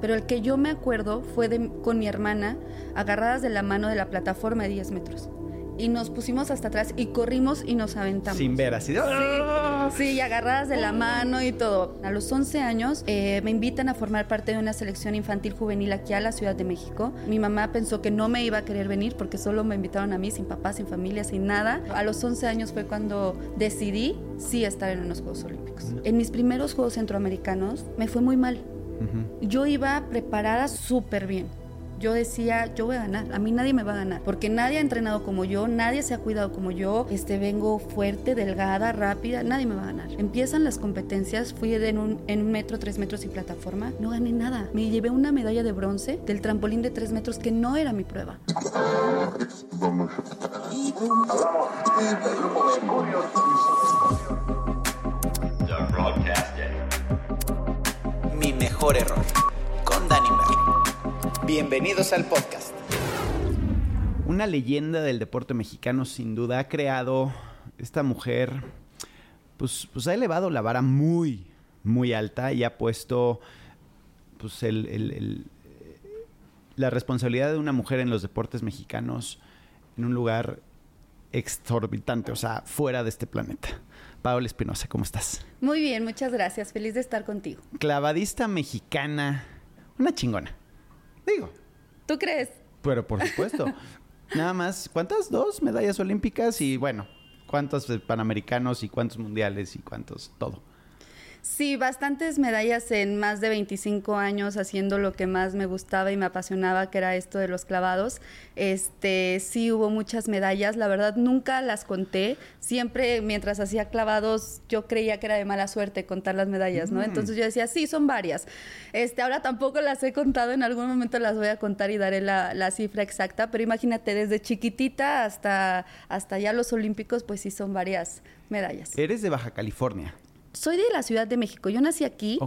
Pero el que yo me acuerdo fue con mi hermana agarradas de la mano de la plataforma de 10 metros y nos pusimos hasta atrás y corrimos y nos aventamos. Sin ver, así de... ¡Ah! Sí, y agarradas de la mano y todo. A los 11 años eh, me invitan a formar parte de una selección infantil juvenil aquí a la Ciudad de México. Mi mamá pensó que no me iba a querer venir porque solo me invitaron a mí, sin papá, sin familia, sin nada. A los 11 años fue cuando decidí sí estar en unos Juegos Olímpicos. En mis primeros Juegos Centroamericanos me fue muy mal. Yo iba preparada súper bien yo decía, yo voy a ganar, a mí nadie me va a ganar, porque nadie ha entrenado como yo, nadie se ha cuidado como yo, este, vengo fuerte, delgada, rápida, nadie me va a ganar. Empiezan las competencias, fui en un, en un metro, tres metros y plataforma, no gané nada. Me llevé una medalla de bronce del trampolín de tres metros que no era mi prueba. Mi mejor error, con Dani Bienvenidos al podcast. Una leyenda del deporte mexicano sin duda ha creado esta mujer, pues, pues ha elevado la vara muy, muy alta y ha puesto pues la responsabilidad de una mujer en los deportes mexicanos en un lugar exorbitante, o sea, fuera de este planeta. Paola Espinosa, ¿cómo estás? Muy bien, muchas gracias. Feliz de estar contigo. Clavadista mexicana, una chingona. Digo. ¿Tú crees? Pero por supuesto. Nada más, ¿cuántas? Dos medallas olímpicas y bueno, ¿cuántos panamericanos y cuántos mundiales y cuántos? Todo. Sí, bastantes medallas en más de 25 años haciendo lo que más me gustaba y me apasionaba, que era esto de los clavados. Este, sí hubo muchas medallas, la verdad nunca las conté. Siempre mientras hacía clavados yo creía que era de mala suerte contar las medallas, ¿no? Mm. Entonces yo decía, sí, son varias. Este, ahora tampoco las he contado, en algún momento las voy a contar y daré la, la cifra exacta, pero imagínate, desde chiquitita hasta, hasta ya los olímpicos, pues sí son varias medallas. Eres de Baja California soy de la Ciudad de México. Yo nací aquí,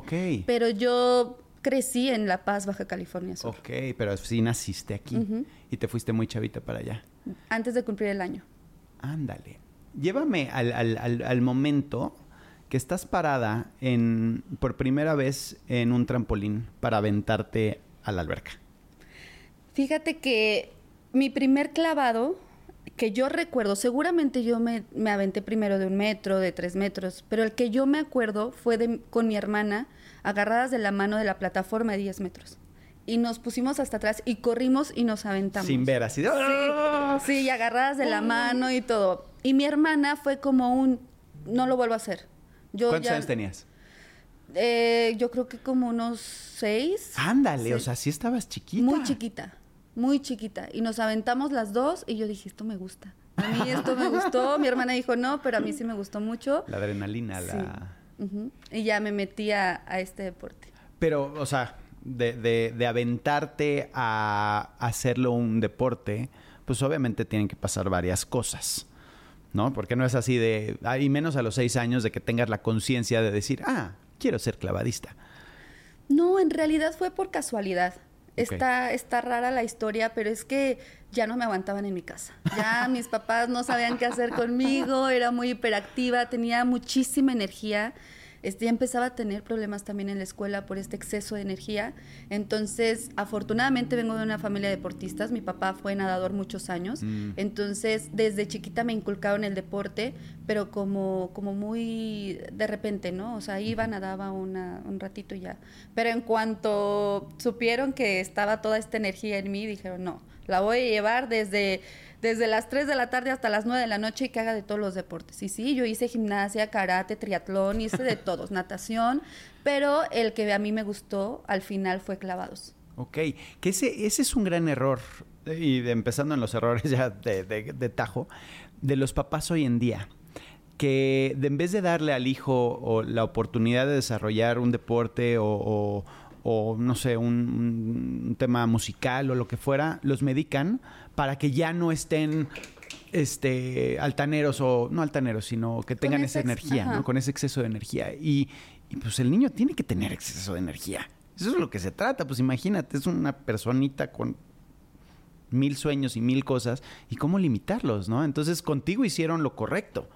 pero yo crecí en La Paz, Baja California Sur. Ok, pero sí naciste aquí y te fuiste muy chavita para allá. Antes de cumplir el año. Ándale. Llévame al, momento que estás parada en, por primera vez en un trampolín para aventarte a la alberca. Fíjate que mi primer clavado que yo recuerdo, seguramente yo me, aventé primero de un metro, de tres metros, pero el que yo me acuerdo fue de, con mi hermana agarradas de la mano de la plataforma de 10 metros. Y nos pusimos hasta atrás y corrimos y nos aventamos. Sin ver, así de... ¡ah! Sí, y agarradas de la mano y todo. Y mi hermana fue como un, no lo vuelvo a hacer. Yo ¿Cuántos años tenías? Eh, yo creo que como unos seis. Ándale, o sea, sí estabas chiquita. Muy chiquita muy chiquita. Y nos aventamos las dos y yo dije, esto me gusta. A mí esto me gustó. Mi hermana dijo, no, pero a mí sí me gustó mucho. La adrenalina, la... Y ya me metí a, este deporte. Pero, o sea, de, de, de, aventarte a hacerlo un deporte, pues obviamente tienen que pasar varias cosas. ¿No? Porque no es así de, y menos a los seis años, de que tengas la conciencia de decir, ah, quiero ser clavadista. No, en realidad fue por casualidad. Está, está rara la historia, pero es que ya no me aguantaban en mi casa. Ya mis papás no sabían qué hacer conmigo, era muy hiperactiva, tenía muchísima energía este, ya empezaba a tener problemas también en la escuela por este exceso de energía. Entonces, afortunadamente vengo de una familia de deportistas, mi papá fue nadador muchos años, mm. entonces desde chiquita me inculcaron el deporte, pero como, como muy de repente, ¿no? O sea, iba, nadaba una, un ratito y ya. Pero en cuanto supieron que estaba toda esta energía en mí, dijeron, no, la voy a llevar desde desde las 3 de la tarde hasta las 9 de la noche y que haga de todos los deportes. Y sí, yo hice gimnasia, karate, triatlón, hice de todos, natación, pero el que a mí me gustó al final fue clavados. Ok, que ese, ese es un gran error, y empezando en los errores ya de, de, tajo, de los papás hoy en día que en vez de darle al hijo o la oportunidad de desarrollar un deporte o, o no sé, un, un tema musical o lo que fuera, los medican para que ya no estén este altaneros o no altaneros, sino que tengan esa energía, ¿no? Con ese exceso de energía. Y, y, pues el niño tiene que tener exceso de energía. Eso es lo que se trata. Pues imagínate, es una personita con mil sueños y mil cosas. ¿Y cómo limitarlos, no? Entonces contigo hicieron lo correcto.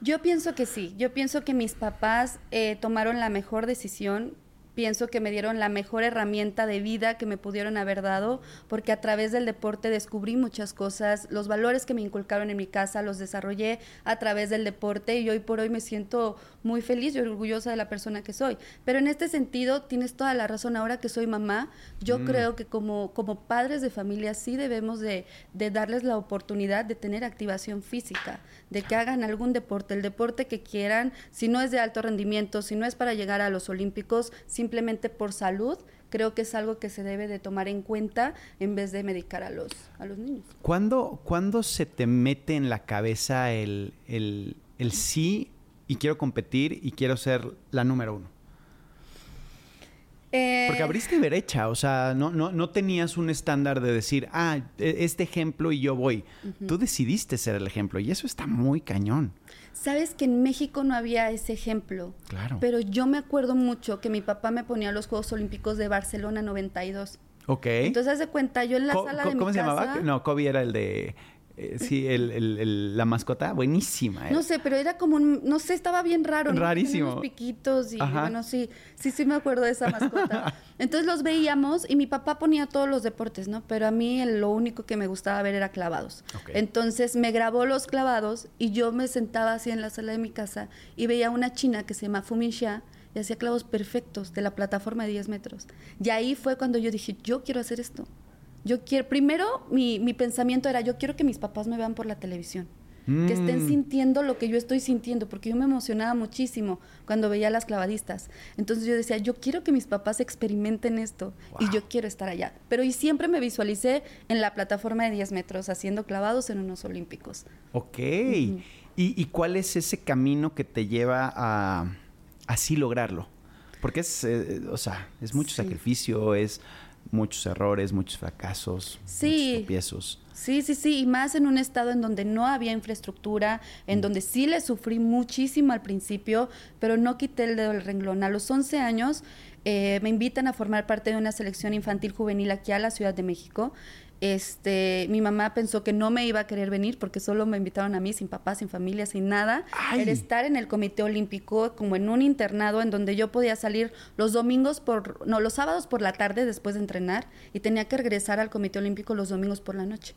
Yo pienso que sí. Yo pienso que mis papás eh, tomaron la mejor decisión pienso que me dieron la mejor herramienta de vida que me pudieron haber dado, porque a través del deporte descubrí muchas cosas, los valores que me inculcaron en mi casa los desarrollé a través del deporte y hoy por hoy me siento muy feliz y orgullosa de la persona que soy. Pero en este sentido, tienes toda la razón, ahora que soy mamá, yo mm. creo que como, como padres de familia sí debemos de, de darles la oportunidad de tener activación física, de que hagan algún deporte, el deporte que quieran, si no es de alto rendimiento, si no es para llegar a los Olímpicos, simplemente por salud, creo que es algo que se debe de tomar en cuenta en vez de medicar a los, a los niños. ¿Cuándo, ¿Cuándo se te mete en la cabeza el, el, el sí y quiero competir y quiero ser la número uno? Eh, Porque abriste derecha, o sea, no, no, no tenías un estándar de decir, ah, e, este ejemplo y yo voy. Tú decidiste ser el ejemplo y eso está muy cañón. Sabes que en México no había ese ejemplo. Claro. Pero yo me acuerdo mucho que mi papá me ponía los Juegos Olímpicos de Barcelona 92. Ok. Entonces, haz de cuenta, yo en la sala de mi ¿Cómo se llamaba? No, Kobe era el de eh, sí, el, la mascota, buenísima. Eh. No sé, pero era como un, no sé, estaba bien raro. Rarísimo. Unos piquitos y bueno, sí, sí, sí me acuerdo de esa mascota. Entonces los veíamos y mi papá ponía todos los deportes, ¿no? Pero a mí lo único que me gustaba ver era clavados. Entonces me grabó los clavados y yo me sentaba así en la sala de mi casa y veía una china que se llama Fuminxia y hacía clavos perfectos de la plataforma de 10 metros. Y ahí fue cuando yo dije, yo quiero hacer esto. Yo quiero, primero mi, mi, pensamiento era, yo quiero que mis papás me vean por la televisión, que estén mm. sintiendo lo que yo estoy sintiendo, porque yo me emocionaba muchísimo cuando veía a las clavadistas. Entonces yo decía, yo quiero que mis papás experimenten esto y yo quiero estar allá. Pero y siempre me visualicé en la plataforma de 10 metros haciendo clavados en unos olímpicos. Ok. ¿Y, ¿Y, cuál es ese camino que te lleva a así lograrlo? Porque es, eh, o sea, es mucho sacrificio, es muchos errores, muchos fracasos, muchos tropiezos. Sí, sí, sí, y más en un estado en donde no había infraestructura, en mm. donde sí le sufrí muchísimo al principio, pero no quité el dedo del renglón. A los 11 años eh, me invitan a formar parte de una selección infantil juvenil aquí a la Ciudad de México este, mi mamá pensó que no me iba a querer venir porque solo me invitaron a mí sin papá, sin familia, sin nada. El estar en el Comité Olímpico como en un internado en donde yo podía salir los domingos por, no, los sábados por la tarde después de entrenar y tenía que regresar al Comité Olímpico los domingos por la noche.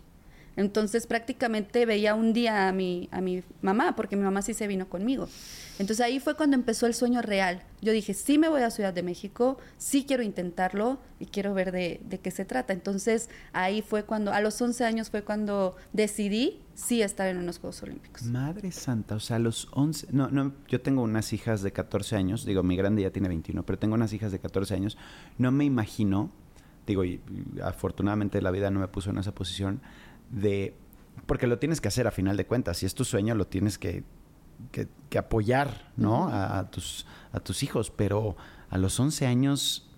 Entonces prácticamente veía un día a mi, a mi mamá, porque mi mamá sí se vino conmigo. Entonces ahí fue cuando empezó el sueño real. Yo dije, sí me voy a Ciudad de México, sí quiero intentarlo y quiero ver de, de, qué se trata. Entonces ahí fue cuando, a los 11 años fue cuando decidí sí estar en unos Juegos Olímpicos. Madre Santa, o sea, a los 11, no, no, yo tengo unas hijas de 14 años, digo, mi grande ya tiene 21, pero tengo unas hijas de 14 años, no me imagino, digo, y afortunadamente la vida no me puso en esa posición, de... Porque lo tienes que hacer a final de cuentas. Si es tu sueño, lo tienes que, que, apoyar, ¿no? a, tus, a tus hijos. Pero a los 11 años,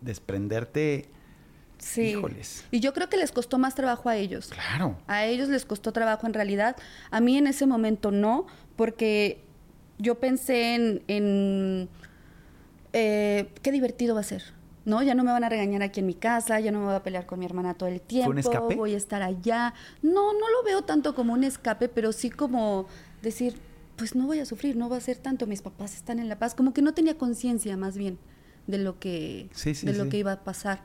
desprenderte... Sí. Híjoles. Y yo creo que les costó más trabajo a ellos. Claro. A ellos les costó trabajo en realidad. A mí en ese momento no, porque yo pensé en, en eh, qué divertido va a ser. ¿No? Ya no me van a regañar aquí en mi casa, ya no me voy a pelear con mi hermana todo el tiempo, un escape? voy a estar allá. No, no lo veo tanto como un escape, pero sí como decir, pues no voy a sufrir, no va a ser tanto, mis papás están en la paz, como que no tenía conciencia más bien de lo que de lo que iba a pasar.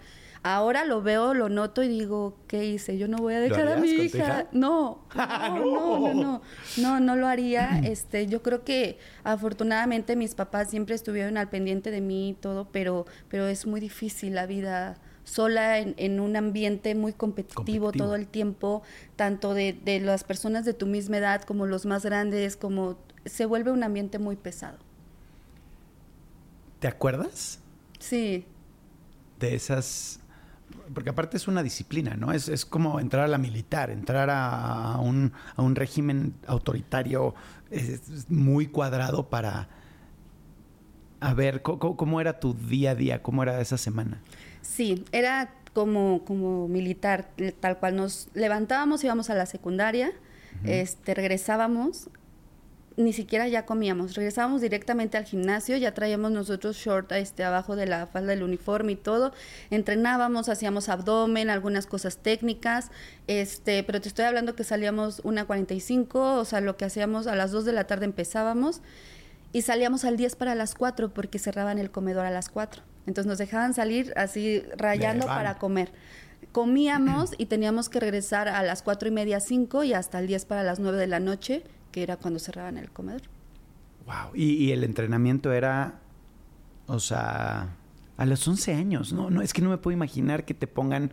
Ahora lo veo, lo noto y digo, ¿qué hice? Yo no voy a dejar a mi hija. No, no, no, no, no, no, lo haría. Este, yo creo que afortunadamente mis papás siempre estuvieron al pendiente de mí y todo, pero, pero es muy difícil la vida sola en, un ambiente muy competitivo, todo el tiempo, tanto de, de las personas de tu misma edad como los más grandes, como se vuelve un ambiente muy pesado. ¿Te acuerdas? Sí. De esas porque aparte es una disciplina, ¿no? Es, es como entrar a la militar, entrar a, un, a un, régimen autoritario muy cuadrado para... A ver, ¿cómo, era tu día a día? ¿Cómo era esa semana? Sí, era como, como militar, tal cual. Nos levantábamos, íbamos a la secundaria, este, regresábamos, ni siquiera ya comíamos, regresábamos directamente al gimnasio, ya traíamos nosotros short este, abajo de la falda del uniforme y todo, entrenábamos, hacíamos abdomen, algunas cosas técnicas, este, pero te estoy hablando que salíamos una 45, o sea, lo que hacíamos a las 2 de la tarde empezábamos y salíamos al 10 para las 4 porque cerraban el comedor a las 4. Entonces nos dejaban salir así rayando para comer. Comíamos y teníamos que regresar a las cuatro y media, cinco y hasta el 10 para las 9 de la noche que era cuando cerraban el comedor. Wow. Y, el entrenamiento era, o sea, a los 11 años, ¿no? No, es que no me puedo imaginar que te pongan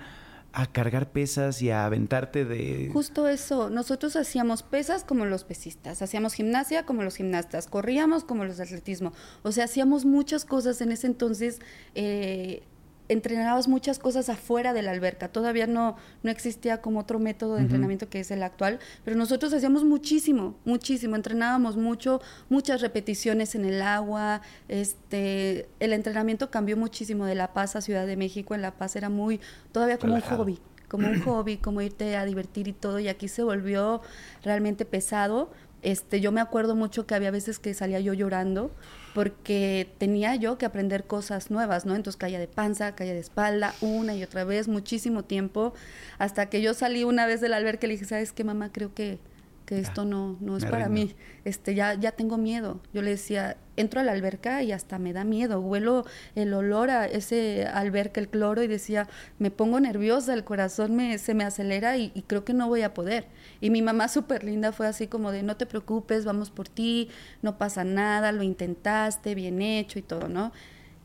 a cargar pesas y a aventarte de... Justo eso, nosotros hacíamos pesas como los pesistas, hacíamos gimnasia como los gimnastas, corríamos como los de atletismo, o sea, hacíamos muchas cosas en ese entonces. Eh, entrenabas muchas cosas afuera de la alberca. Todavía no, no existía como otro método de entrenamiento que es el actual, pero nosotros hacíamos muchísimo, muchísimo. Entrenábamos mucho, muchas repeticiones en el agua. Este, el entrenamiento cambió muchísimo de La Paz a Ciudad de México. En La Paz era muy, todavía como un hobby, como un hobby, como irte a divertir y todo. Y aquí se volvió realmente pesado. Este, yo me acuerdo mucho que había veces que salía yo llorando porque tenía yo que aprender cosas nuevas, ¿no? Entonces caía de panza, caía de espalda, una y otra vez, muchísimo tiempo, hasta que yo salí una vez del albergue y le dije, ¿sabes qué, mamá? Creo que que esto no, no es para mí, este, ya, ya tengo miedo. Yo le decía, entro a la alberca y hasta me da miedo, huelo el olor a ese alberca, el cloro, y decía, me pongo nerviosa, el corazón me, se me acelera y, creo que no voy a poder. Y mi mamá súper linda fue así como de, no te preocupes, vamos por ti, no pasa nada, lo intentaste, bien hecho y todo, ¿no?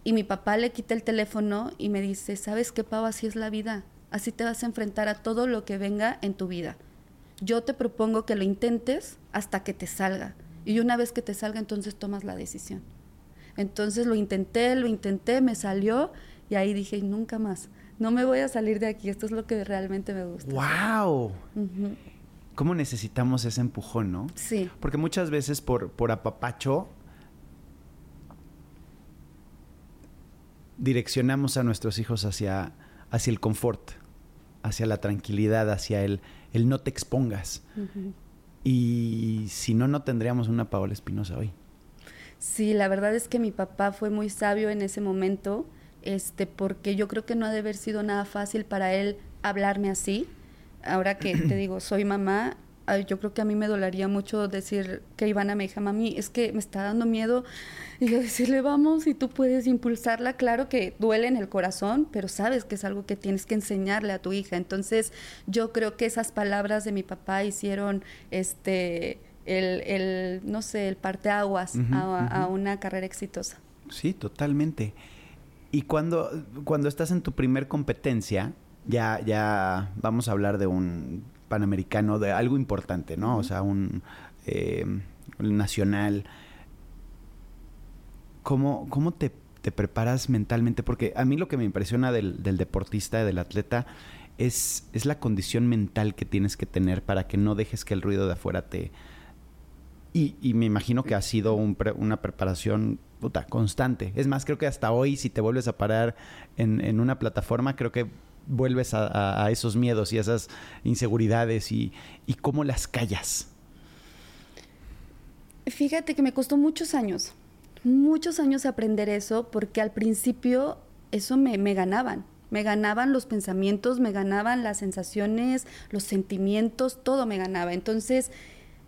Y mi papá le quita el teléfono y me dice, ¿sabes qué, Pau? Así es la vida, así te vas a enfrentar a todo lo que venga en tu vida yo te propongo que lo intentes hasta que te salga. Y una vez que te salga, entonces tomas la decisión. Entonces lo intenté, lo intenté, me salió y ahí dije, nunca más. No me voy a salir de aquí, esto es lo que realmente me gusta. ¡Wow! ¿Cómo necesitamos ese empujón, no? Sí. Porque muchas veces por, por apapacho direccionamos a nuestros hijos hacia, hacia el confort, hacia la tranquilidad, hacia el el no te expongas. Y si no, no tendríamos una Paola Espinosa hoy. Sí, la verdad es que mi papá fue muy sabio en ese momento, este, porque yo creo que no ha de haber sido nada fácil para él hablarme así. Ahora que te digo, soy mamá, yo creo que a mí me dolería mucho decir que Ivana me dijo, mami, es que me está dando miedo. Y yo decirle, vamos, y tú puedes impulsarla. Claro que duele en el corazón, pero sabes que es algo que tienes que enseñarle a tu hija. Entonces, yo creo que esas palabras de mi papá hicieron este el, el no sé, el parteaguas a, a una carrera exitosa. Sí, totalmente. Y cuando, cuando estás en tu primer competencia, ya, ya vamos a hablar de un panamericano, de algo importante, ¿no? O sea, un eh, nacional. ¿Cómo, cómo te, preparas mentalmente? Porque a mí lo que me impresiona del, deportista, del atleta, es, es, la condición mental que tienes que tener para que no dejes que el ruido de afuera te... Y, me imagino que ha sido una preparación puta, constante. Es más, creo que hasta hoy, si te vuelves a parar en, en una plataforma, creo que vuelves a, esos miedos y esas inseguridades y, cómo las callas? Fíjate que me costó muchos años, muchos años aprender eso, porque al principio eso me, me ganaban. Me ganaban los pensamientos, me ganaban las sensaciones, los sentimientos, todo me ganaba. Entonces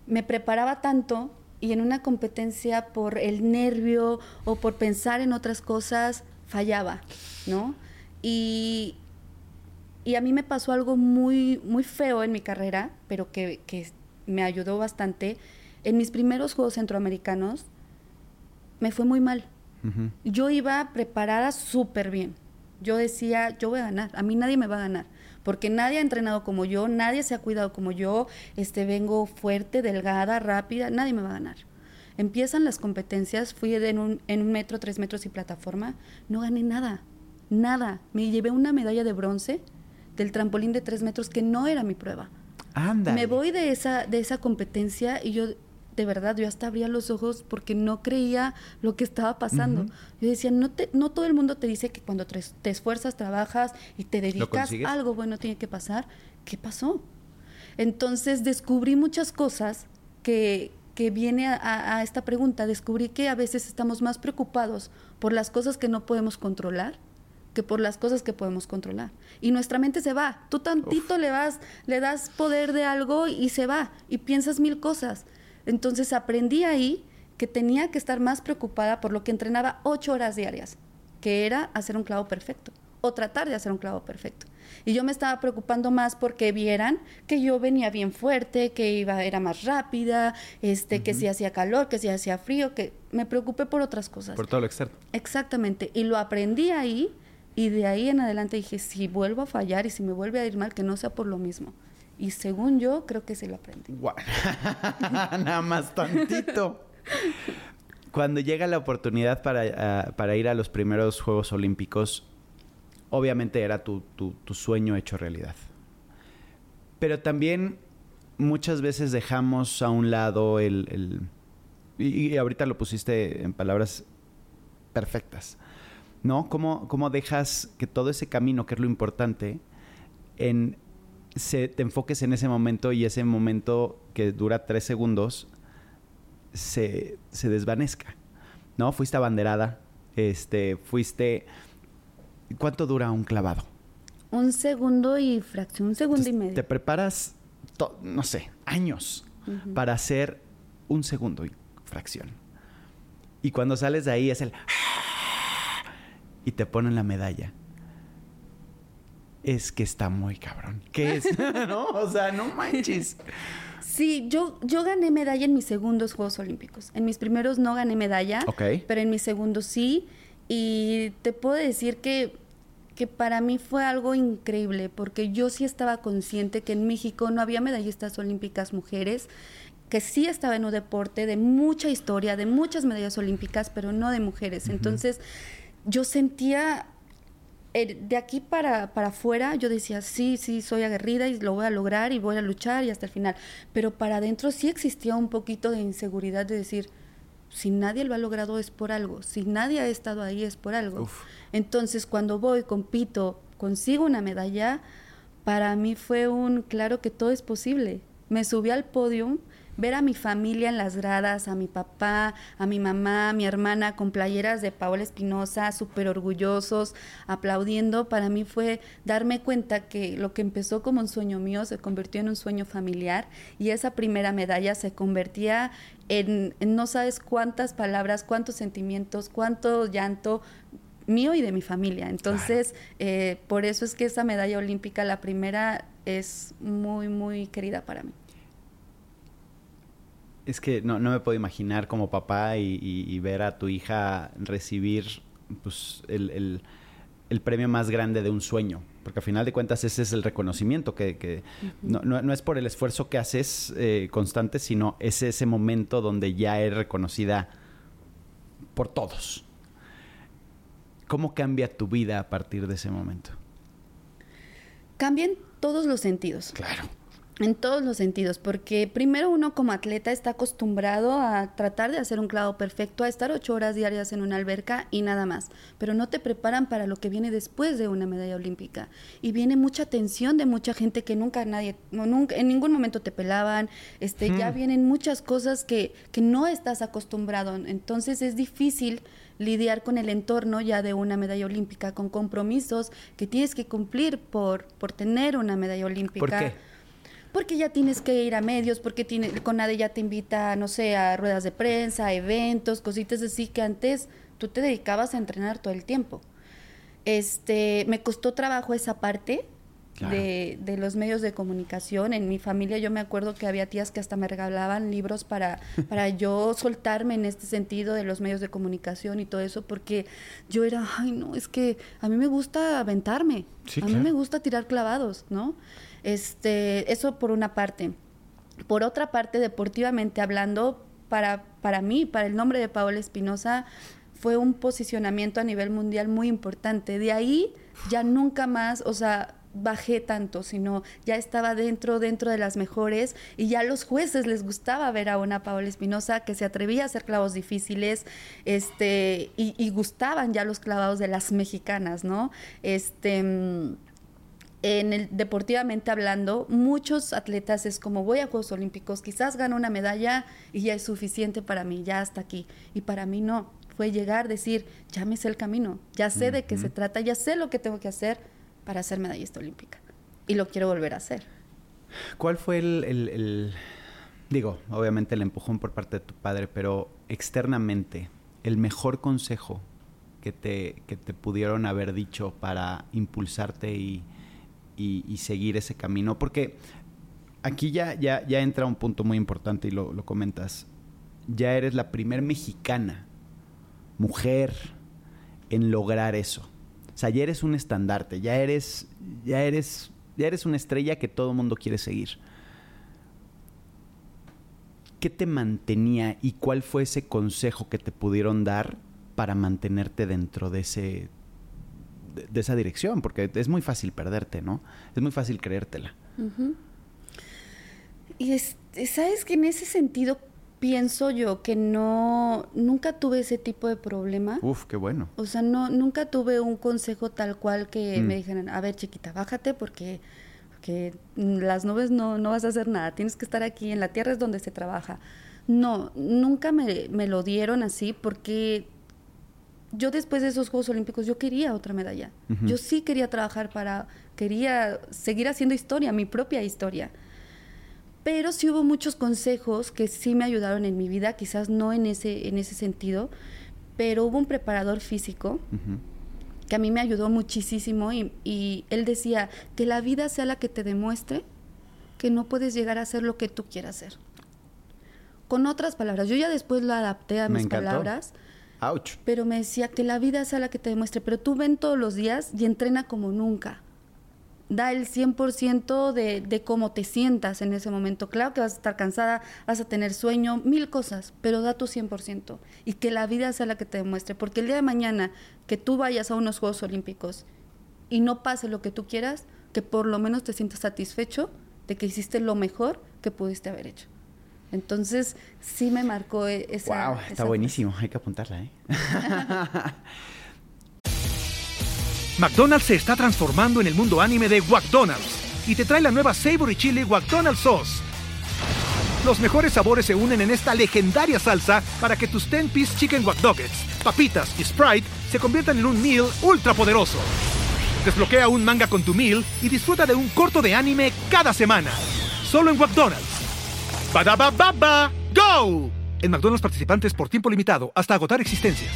me preparaba tanto y en una competencia por el nervio o por pensar en otras cosas fallaba, ¿no? Y, y a mí me pasó algo muy, muy feo en mi carrera, pero que, me ayudó bastante. En mis primeros Juegos Centroamericanos me fue muy mal. Yo iba preparada súper bien. Yo decía, yo voy a ganar, a mí nadie me va a ganar, porque nadie ha entrenado como yo, nadie se ha cuidado como yo, este, vengo fuerte, delgada, rápida, nadie me va a ganar. Empiezan las competencias, fui en un, en un metro, tres metros y plataforma, no gané nada, nada. Me llevé una medalla de bronce del trampolín de tres metros, que no era mi prueba. Anda. Me voy de esa, de esa competencia y yo de verdad, yo hasta abría los ojos porque no creía lo que estaba pasando. Yo decía, no, te, no todo el mundo te dice que cuando te, esfuerzas, trabajas y te dedicas, algo bueno tiene que pasar. ¿Qué pasó? Entonces descubrí muchas cosas que, que viene a, a, esta pregunta. Descubrí que a veces estamos más preocupados por las cosas que no podemos controlar que por las cosas que podemos controlar. Y nuestra mente se va. Tú tantito le vas, le das poder de algo y se va. Y piensas mil cosas. Entonces aprendí ahí que tenía que estar más preocupada por lo que entrenaba ocho horas diarias, que era hacer un clavo perfecto o tratar de hacer un clavo perfecto. Y yo me estaba preocupando más porque vieran que yo venía bien fuerte, que iba era más rápida, este, que si hacía calor, que si hacía frío, que me preocupé por otras cosas. Por todo lo externo. Exactamente. Y lo aprendí ahí y de ahí en adelante dije, si vuelvo a fallar y si me vuelve a ir mal, que no sea por lo mismo. Y según yo, creo que sí lo aprendí. Nada más tantito. Cuando llega la oportunidad para, ah, para, ir a los primeros Juegos Olímpicos, obviamente era tu, tu, sueño hecho realidad. Pero también muchas veces dejamos a un lado el, el y, ahorita lo pusiste en palabras perfectas ¿no? ¿Cómo, ¿Cómo, dejas que todo ese camino, que es lo importante, en, se, te enfoques en ese momento y ese momento que dura tres segundos se, se desvanezca? ¿No? Fuiste abanderada, este, fuiste... ¿Cuánto dura un clavado? Un segundo y fracción, un segundo y medio. Te preparas, no sé, años para hacer un segundo y fracción. Y cuando sales de ahí es el y te ponen la medalla. Es que está muy cabrón. ¿Qué es? ¿No? O sea, no manches. Sí, yo, yo gané medalla en mis segundos Juegos Olímpicos. En mis primeros no gané medalla, pero en mis segundos sí. Y te puedo decir que, que para mí fue algo increíble, porque yo sí estaba consciente que en México no había medallistas olímpicas mujeres, que sí estaba en un deporte de mucha historia, de muchas medallas olímpicas, pero no de mujeres. Entonces yo sentía de aquí para, para afuera, yo decía, sí, sí, soy aguerrida y lo voy a lograr y voy a luchar y hasta el final. Pero para adentro sí existía un poquito de inseguridad de decir, si nadie lo ha logrado es por algo, si nadie ha estado ahí es por algo. Entonces, cuando voy, compito, consigo una medalla, para mí fue un claro que todo es posible. Me subí al podio ver a mi familia en las gradas, a mi papá, a mi mamá, a mi hermana con playeras de Paola Espinosa, súper orgullosos, aplaudiendo, para mí fue darme cuenta que lo que empezó como un sueño mío se convirtió en un sueño familiar y esa primera medalla se convertía en, no sabes cuántas palabras, cuántos sentimientos, cuánto llanto mío y de mi familia. Entonces, eh, por eso es que esa medalla olímpica, la primera, es muy, muy querida para mí es que no, no me puedo imaginar como papá y, ver a tu hija recibir pues, el, premio más grande de un sueño. Porque al final de cuentas ese es el reconocimiento que, no, es por el esfuerzo que haces eh, constante, sino es ese momento donde ya es reconocida por todos. ¿Cómo cambia tu vida a partir de ese momento? Cambian todos los sentidos. Claro en todos los sentidos, porque primero uno como atleta está acostumbrado a tratar de hacer un clavo perfecto, a estar ocho horas diarias en una alberca y nada más, pero no te preparan para lo que viene después de una medalla olímpica. Y viene mucha tensión de mucha gente que nunca nadie, nunca, en ningún momento te pelaban, este, ya vienen muchas cosas que, que no estás acostumbrado, entonces es difícil lidiar con el entorno ya de una medalla olímpica, con compromisos que tienes que cumplir por, por tener una medalla olímpica. ¿Por qué? Porque ya tienes que ir a medios, porque tiene, CONADE ya te invita, no sé, a ruedas de prensa, a eventos, cositas así que antes tú te dedicabas a entrenar todo el tiempo. Este, me costó trabajo esa parte de, de, los medios de comunicación. En mi familia yo me acuerdo que había tías que hasta me regalaban libros para, para yo soltarme en este sentido de los medios de comunicación y todo eso, porque yo era, ay no, es que a mí me gusta aventarme, a mí me gusta tirar clavados, ¿no? Este, eso por una parte. Por otra parte, deportivamente hablando, para, para mí, para el nombre de Paola Espinosa, fue un posicionamiento a nivel mundial muy importante. De ahí ya nunca más, o sea, bajé tanto, sino ya estaba dentro, dentro de las mejores y ya a los jueces les gustaba ver a una Paola Espinosa que se atrevía a hacer clavos difíciles, este, y, y gustaban ya los clavados de las mexicanas, ¿no? Este mm, en el deportivamente hablando, muchos atletas es como voy a Juegos Olímpicos, quizás gano una medalla y ya es suficiente para mí, ya hasta aquí. Y para mí no, fue llegar, decir, ya me sé el camino, ya sé de qué se trata, ya sé lo que tengo que hacer para ser medallista olímpica. Y lo quiero volver a hacer. ¿Cuál fue el, el digo, obviamente el empujón por parte de tu padre, pero externamente, el mejor consejo que te, que te pudieron haber dicho para impulsarte y y, seguir ese camino. Porque aquí ya, ya, ya entra un punto muy importante y lo, comentas. Ya eres la primer mexicana, mujer, en lograr eso. O sea, ya eres un estandarte, ya eres, ya eres, ya eres una estrella que todo el mundo quiere seguir. ¿Qué te mantenía y cuál fue ese consejo que te pudieron dar para mantenerte dentro de ese de, esa dirección, porque es muy fácil perderte, ¿no? Es muy fácil creértela. Y es, sabes que en ese sentido pienso yo que no, nunca tuve ese tipo de problema. Uf, qué bueno. O sea, no, nunca tuve un consejo tal cual que me mm. dijeran, a ver chiquita, bájate porque, porque las nubes no, no vas a hacer nada, tienes que estar aquí, en la tierra es donde se trabaja. No, nunca me, me lo dieron así porque yo después de esos Juegos Olímpicos, yo quería otra medalla. Yo sí quería trabajar para, quería seguir haciendo historia, mi propia historia. Pero sí hubo muchos consejos que sí me ayudaron en mi vida, quizás no en ese, en ese sentido, pero hubo un preparador físico que a mí me ayudó muchísimo y, y él decía, que la vida sea la que te demuestre que no puedes llegar a hacer lo que tú quieras hacer. Con otras palabras, yo ya después lo adapté a mis palabras pero me decía que la vida sea la que te demuestre, pero tú ven todos los días y entrena como nunca. Da el 100% de, de cómo te sientas en ese momento. Claro que vas a estar cansada, vas a tener sueño, mil cosas, pero da tu 100%. Y que la vida sea la que te demuestre. Porque el día de mañana que tú vayas a unos Juegos Olímpicos y no pase lo que tú quieras, que por lo menos te sientas satisfecho de que hiciste lo mejor que pudiste haber hecho. Entonces, sí me marcó e-, esa. ¡Wow! Está buenísimo, hay que apuntarla, ¿eh? McDonald's se está transformando en el mundo anime de McDonald's y te trae la nueva Savory Chili McDonald's Sauce. Los mejores sabores se unen en esta legendaria salsa para que tus 10-piece chicken wack papitas y Sprite se conviertan en un meal ultra poderoso. Desbloquea un manga con tu meal y disfruta de un corto de anime cada semana. Solo en McDonald's. ¡Badabababa! ¡Go! En McDonald's participantes por tiempo limitado hasta agotar existencias.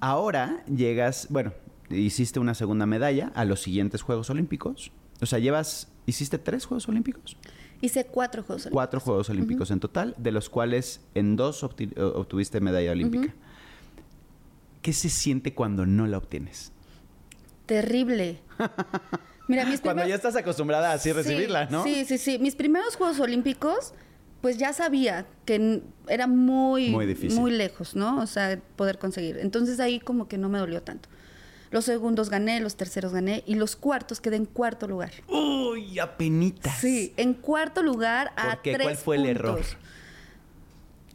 Ahora llegas, bueno, hiciste una segunda medalla a los siguientes Juegos Olímpicos. O sea, llevas, ¿hiciste tres Juegos Olímpicos? Hice cuatro Juegos Olímpicos. Cuatro Juegos Olímpicos en total, de los cuales en dos obtuviste medalla olímpica. ¿Qué se siente cuando no la obtienes? Terrible. Mira, mis Cuando ya estás acostumbrada a así recibirla, ¿no? Sí, sí, sí. Mis primeros Juegos Olímpicos, pues ya sabía que era muy, muy, difícil. muy lejos, ¿no? O sea, poder conseguir. Entonces ahí como que no me dolió tanto. Los segundos gané, los terceros gané y los cuartos quedé en cuarto lugar. ¡Uy, apenitas! Sí, en cuarto lugar a qué? tres ¿Cuál fue el error?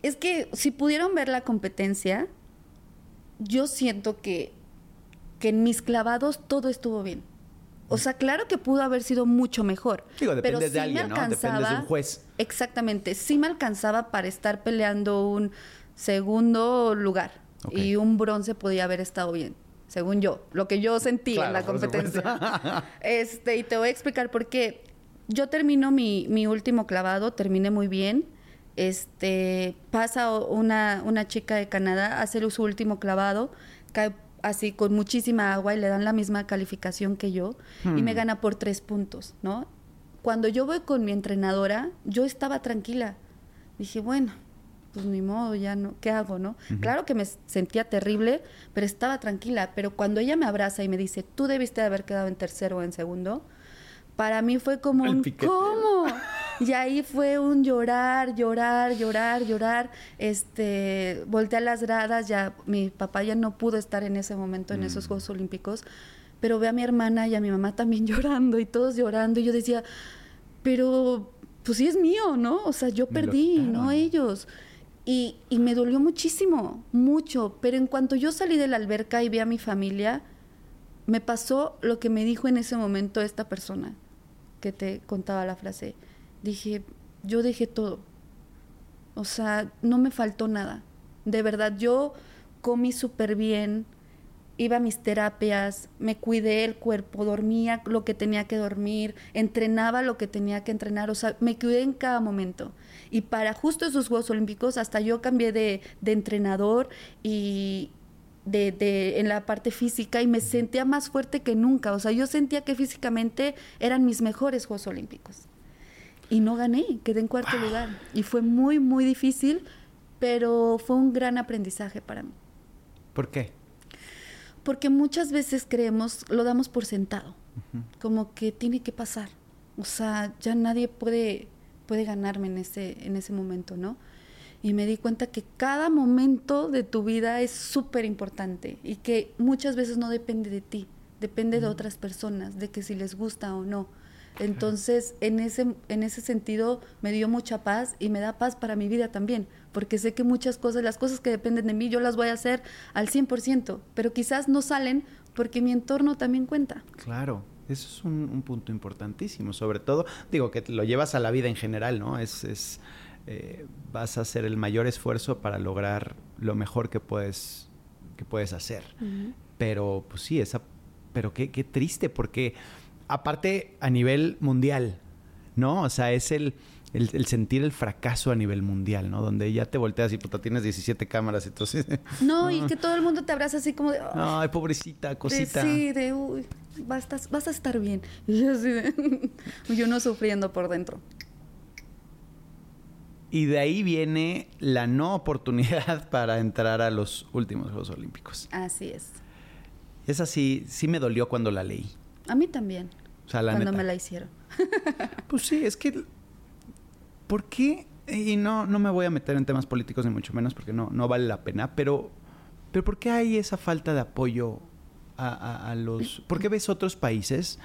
Es que si pudieron ver la competencia, yo siento que, que en mis clavados todo estuvo bien. O sea, claro que pudo haber sido mucho mejor. Digo, depende pero de alguien, ¿no? Depende de un juez. Exactamente. Sí me alcanzaba para estar peleando un segundo lugar. Y un bronce podía haber estado bien, según yo. Lo que yo sentí en la competencia. este, y te voy a explicar por qué. Yo termino mi, mi último clavado, terminé muy bien. Este, pasa una, una chica de Canadá, hace su último clavado, cae así con muchísima agua y le dan la misma calificación que yo y me hmm. gana por tres puntos, ¿no? Cuando yo voy con mi entrenadora, yo estaba tranquila. Dije, bueno, pues ni modo, ya no, ¿qué hago, no? Claro que me sentía terrible, pero estaba tranquila. Pero cuando ella me abraza y me dice, tú debiste haber quedado en tercero o en segundo, para mí fue como un, ¿cómo? Y ahí fue un llorar, llorar, llorar, llorar. Este, volteé a las gradas, ya mi papá ya no pudo estar en ese momento en esos mm. Juegos Olímpicos. pero ve a mi hermana y a mi mamá también llorando y todos llorando y yo decía, pero pues sí es mío, ¿no? O sea, yo perdí, no ellos. Y, y, me dolió muchísimo, mucho, pero en cuanto yo salí de la alberca y vi a mi familia, me pasó lo que me dijo en ese momento esta persona que te contaba la frase. Dije, yo dejé todo. O sea, no me faltó nada. De verdad, yo comí súper bien, iba a mis terapias, me cuidé el cuerpo, dormía lo que tenía que dormir, entrenaba lo que tenía que entrenar, o sea, me cuidé en cada momento. Y para justo esos Juegos Olímpicos, hasta yo cambié de, de entrenador y de, de, en la parte física y me sentía más fuerte que nunca. O sea, yo sentía que físicamente eran mis mejores Juegos Olímpicos. Y no gané, quedé en cuarto lugar. Y fue muy, muy difícil, pero fue un gran aprendizaje para mí. ¿Por qué? porque muchas veces creemos, lo damos por sentado, como que tiene que pasar. O sea, ya nadie puede, puede ganarme en ese, en ese momento, ¿no? Y me di cuenta que cada momento de tu vida es súper importante y que muchas veces no depende de ti, depende de otras personas, de que si les gusta o no. Entonces, en ese, en ese sentido, me dio mucha paz y me da paz para mi vida también, porque sé que muchas cosas, las cosas que dependen de mí, yo las voy a hacer al 100%, pero quizás no salen porque mi entorno también cuenta. Claro, eso es un, punto importantísimo, sobre todo, digo, que lo llevas a la vida en general, ¿no? Es, es eh, vas a hacer el mayor esfuerzo para lograr lo mejor que puedes, que puedes hacer. Pero, pues sí, esa, pero qué, qué triste, porque aparte a nivel mundial, ¿no? O sea, es el, el, sentir el fracaso a nivel mundial, ¿no? Donde ya te volteas y puta, tienes 17 cámaras, entonces... No, y que todo el mundo te abraza así como de... Ay, pobrecita, cosita. sí, de, uy, vas, vas a estar bien. Y yo así de, yo no sufriendo por dentro. Y de ahí viene la no oportunidad para entrar a los últimos Juegos Olímpicos. Así es. Esa sí, sí me dolió cuando la leí. A mí también. O sea, la cuando me la hicieron. pues sí, es que. ¿Por qué? Y no, no me voy a meter en temas políticos ni mucho menos porque no, no vale la pena, pero, pero ¿por qué hay esa falta de apoyo a, los... ¿Por qué ves otros países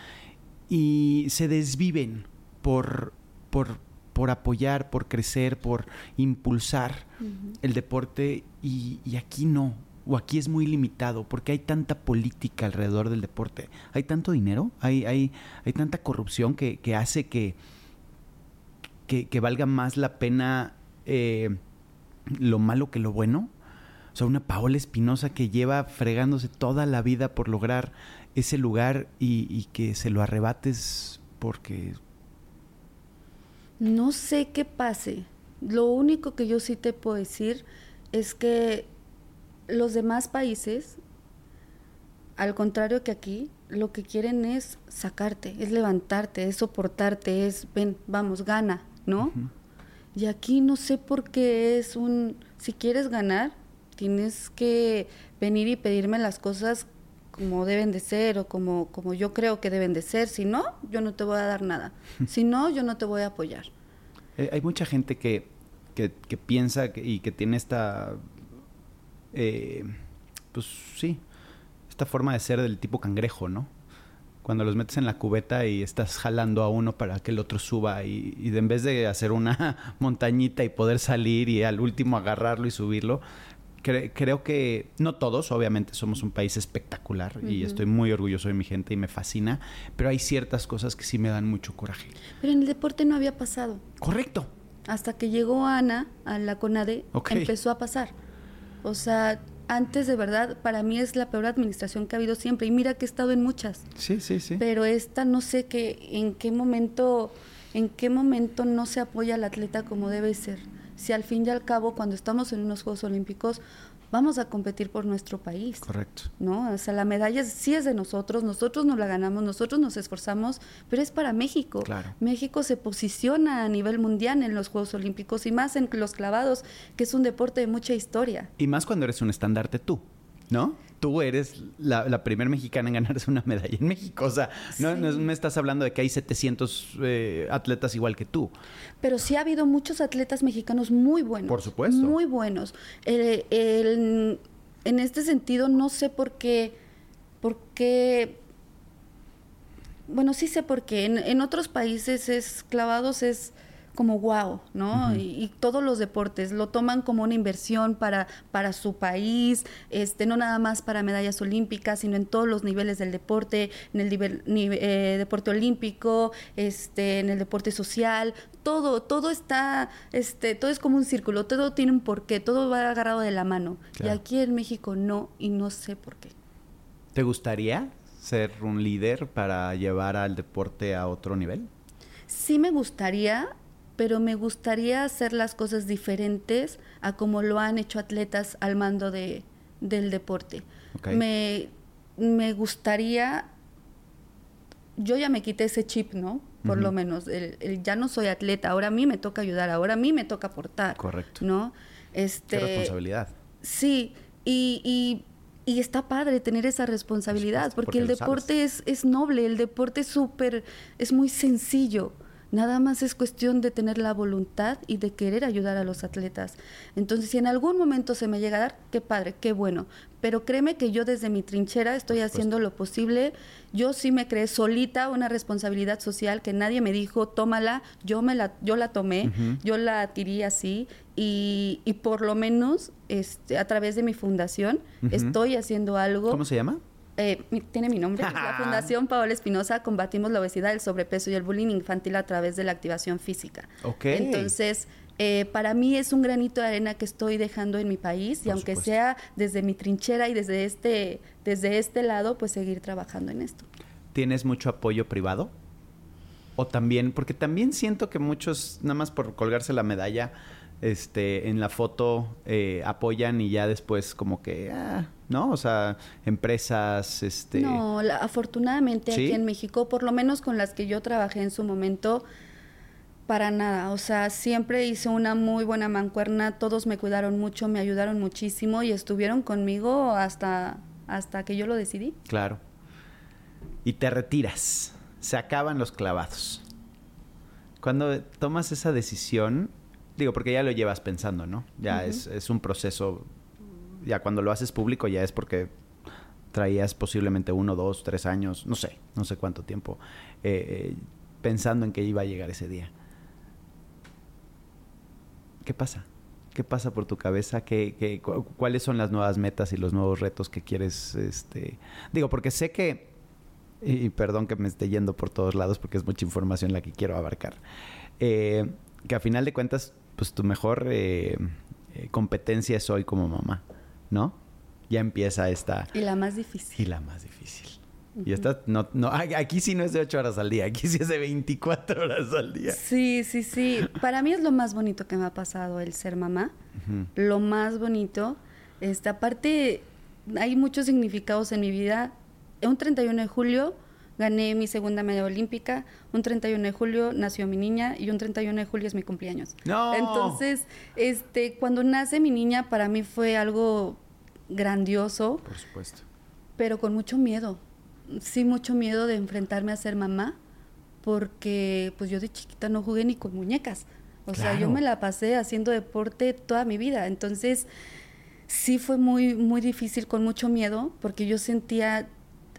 y se desviven por, por, por apoyar, por crecer, por impulsar el deporte y, y aquí no? O aquí es muy limitado? porque hay tanta política alrededor del deporte? ¿Hay tanto dinero? ¿Hay, hay, hay tanta corrupción que, hace que, que, valga más la pena eh, lo malo que lo bueno? O sea, una Paola Espinosa que lleva fregándose toda la vida por lograr ese lugar y que se lo arrebates porque... No sé qué pase. Lo único que yo sí te puedo decir es que los demás países, al contrario que aquí, lo que quieren es sacarte, es levantarte, es soportarte, es, ven, vamos, gana, ¿no? Y aquí no sé por qué es un, si quieres ganar, tienes que venir y pedirme las cosas como deben de ser o como, como yo creo que deben de ser. Si no, yo no te voy a dar nada. Si no, yo no te voy a apoyar. Eh, hay mucha gente que, que, piensa y que tiene esta eh, pues sí, esta forma de ser del tipo cangrejo, ¿no? Cuando los metes en la cubeta y estás jalando a uno para que el otro suba y, y en vez de hacer una montañita y poder salir y al último agarrarlo y subirlo, creo que no todos, obviamente somos un país espectacular y estoy muy orgulloso de mi gente y me fascina, pero hay ciertas cosas que sí me dan mucho coraje. Pero en el deporte no había pasado. Correcto. Hasta que llegó Ana a la CONADE, empezó a pasar. O sea, antes de verdad, para mí es la peor administración que ha habido siempre. Y mira que he estado en muchas. Sí, sí, sí. Pero esta no sé qué, en qué momento, en qué momento no se apoya al atleta como debe ser. Si al fin y al cabo, cuando estamos en unos Juegos Olímpicos, vamos a competir por nuestro país. Correcto. ¿No? O sea, la medalla sí es de nosotros, nosotros nos la ganamos, nosotros nos esforzamos, pero es para México. Claro. México se posiciona a nivel mundial en los Juegos Olímpicos y más en los clavados, que es un deporte de mucha historia. Y más cuando eres un estandarte tú, ¿no? tú eres la, la primera mexicana en ganarse una medalla en México. O sea, no, me estás hablando de que hay 700 eh, atletas igual que tú. Pero sí ha habido muchos atletas mexicanos muy buenos. Por supuesto. Muy buenos. en este sentido, no sé por qué, por qué Bueno, sí sé por qué. En, en otros países es clavados es como wow, ¿no? y, todos los deportes lo toman como una inversión para, para su país, este, no nada más para medallas olímpicas, sino en todos los niveles del deporte, en el eh, deporte olímpico, este, en el deporte social, todo, todo está, este, todo es como un círculo, todo tiene un porqué, todo va agarrado de la mano. Y aquí en México no, y no sé por qué. ¿Te gustaría ser un líder para llevar al deporte a otro nivel? Sí me gustaría, pero me gustaría hacer las cosas diferentes a como lo han hecho atletas al mando de, del deporte. Me, me gustaría, yo ya me quité ese chip, ¿no? Por lo menos, el, ya no soy atleta, ahora a mí me toca ayudar, ahora a mí me toca aportar. Correcto. ¿No? Este, Qué responsabilidad. Sí, y, y, y está padre tener esa responsabilidad, porque, el deporte es, es noble, el deporte es súper, es muy sencillo. Nada más es cuestión de tener la voluntad y de querer ayudar a los atletas. Entonces, si en algún momento se me llega a dar, qué padre, qué bueno. Pero créeme que yo desde mi trinchera estoy haciendo lo posible. Yo sí me creé solita una responsabilidad social que nadie me dijo, tómala, yo me la, yo la tomé, yo la adquirí así y, y, por lo menos este, a través de mi fundación estoy haciendo algo. ¿Cómo se llama? Eh, tiene mi nombre, la Fundación Paola Espinosa, combatimos la obesidad, el sobrepeso y el bullying infantil a través de la activación física. Entonces, eh, para mí es un granito de arena que estoy dejando en mi país y aunque sea desde mi trinchera y desde este, desde este lado, pues seguir trabajando en esto. ¿Tienes mucho apoyo privado? O también, porque también siento que muchos, nada más por colgarse la medalla, este, en la foto eh, apoyan y ya después como que, ah, ¿no? O sea, empresas, este... No, afortunadamente aquí en México, por lo menos con las que yo trabajé en su momento, para nada. O sea, siempre hice una muy buena mancuerna, todos me cuidaron mucho, me ayudaron muchísimo y estuvieron conmigo hasta, hasta que yo lo decidí. Claro. Y te retiras, se acaban los clavados. Cuando tomas esa decisión, Digo, porque ya lo llevas pensando, ¿no? Ya es, es un proceso. Ya cuando lo haces público ya es porque traías posiblemente uno, dos, tres años, no sé, no sé cuánto tiempo, eh, pensando en que iba a llegar ese día. ¿Qué pasa? ¿Qué pasa por tu cabeza? ¿Qué, qué, cuáles son las nuevas metas y los nuevos retos que quieres? Este... Digo, porque sé que, y perdón que me esté yendo por todos lados porque es mucha información la que quiero abarcar, eh, que a final de cuentas pues tu mejor eh, eh, competencia es hoy como mamá, ¿no? Ya empieza esta... Y la más difícil. Y la más difícil. Y esta, no, no, aquí sí no es de 8 horas al día, aquí sí es de 24 horas al día. Sí, sí, sí. Para mí es lo más bonito que me ha pasado el ser mamá. Lo más bonito. Este, aparte, hay muchos significados en mi vida. Un 31 de julio gané mi segunda medalla olímpica, un 31 de julio nació mi niña y un 31 de julio es mi cumpleaños. No. Entonces, este, cuando nace mi niña para mí fue algo grandioso. Por supuesto. Pero con mucho miedo. Sí, mucho miedo de enfrentarme a ser mamá, porque pues yo de chiquita no jugué ni con muñecas. O sea, yo me la pasé haciendo deporte toda mi vida. Entonces, sí fue muy, muy difícil, con mucho miedo, porque yo sentía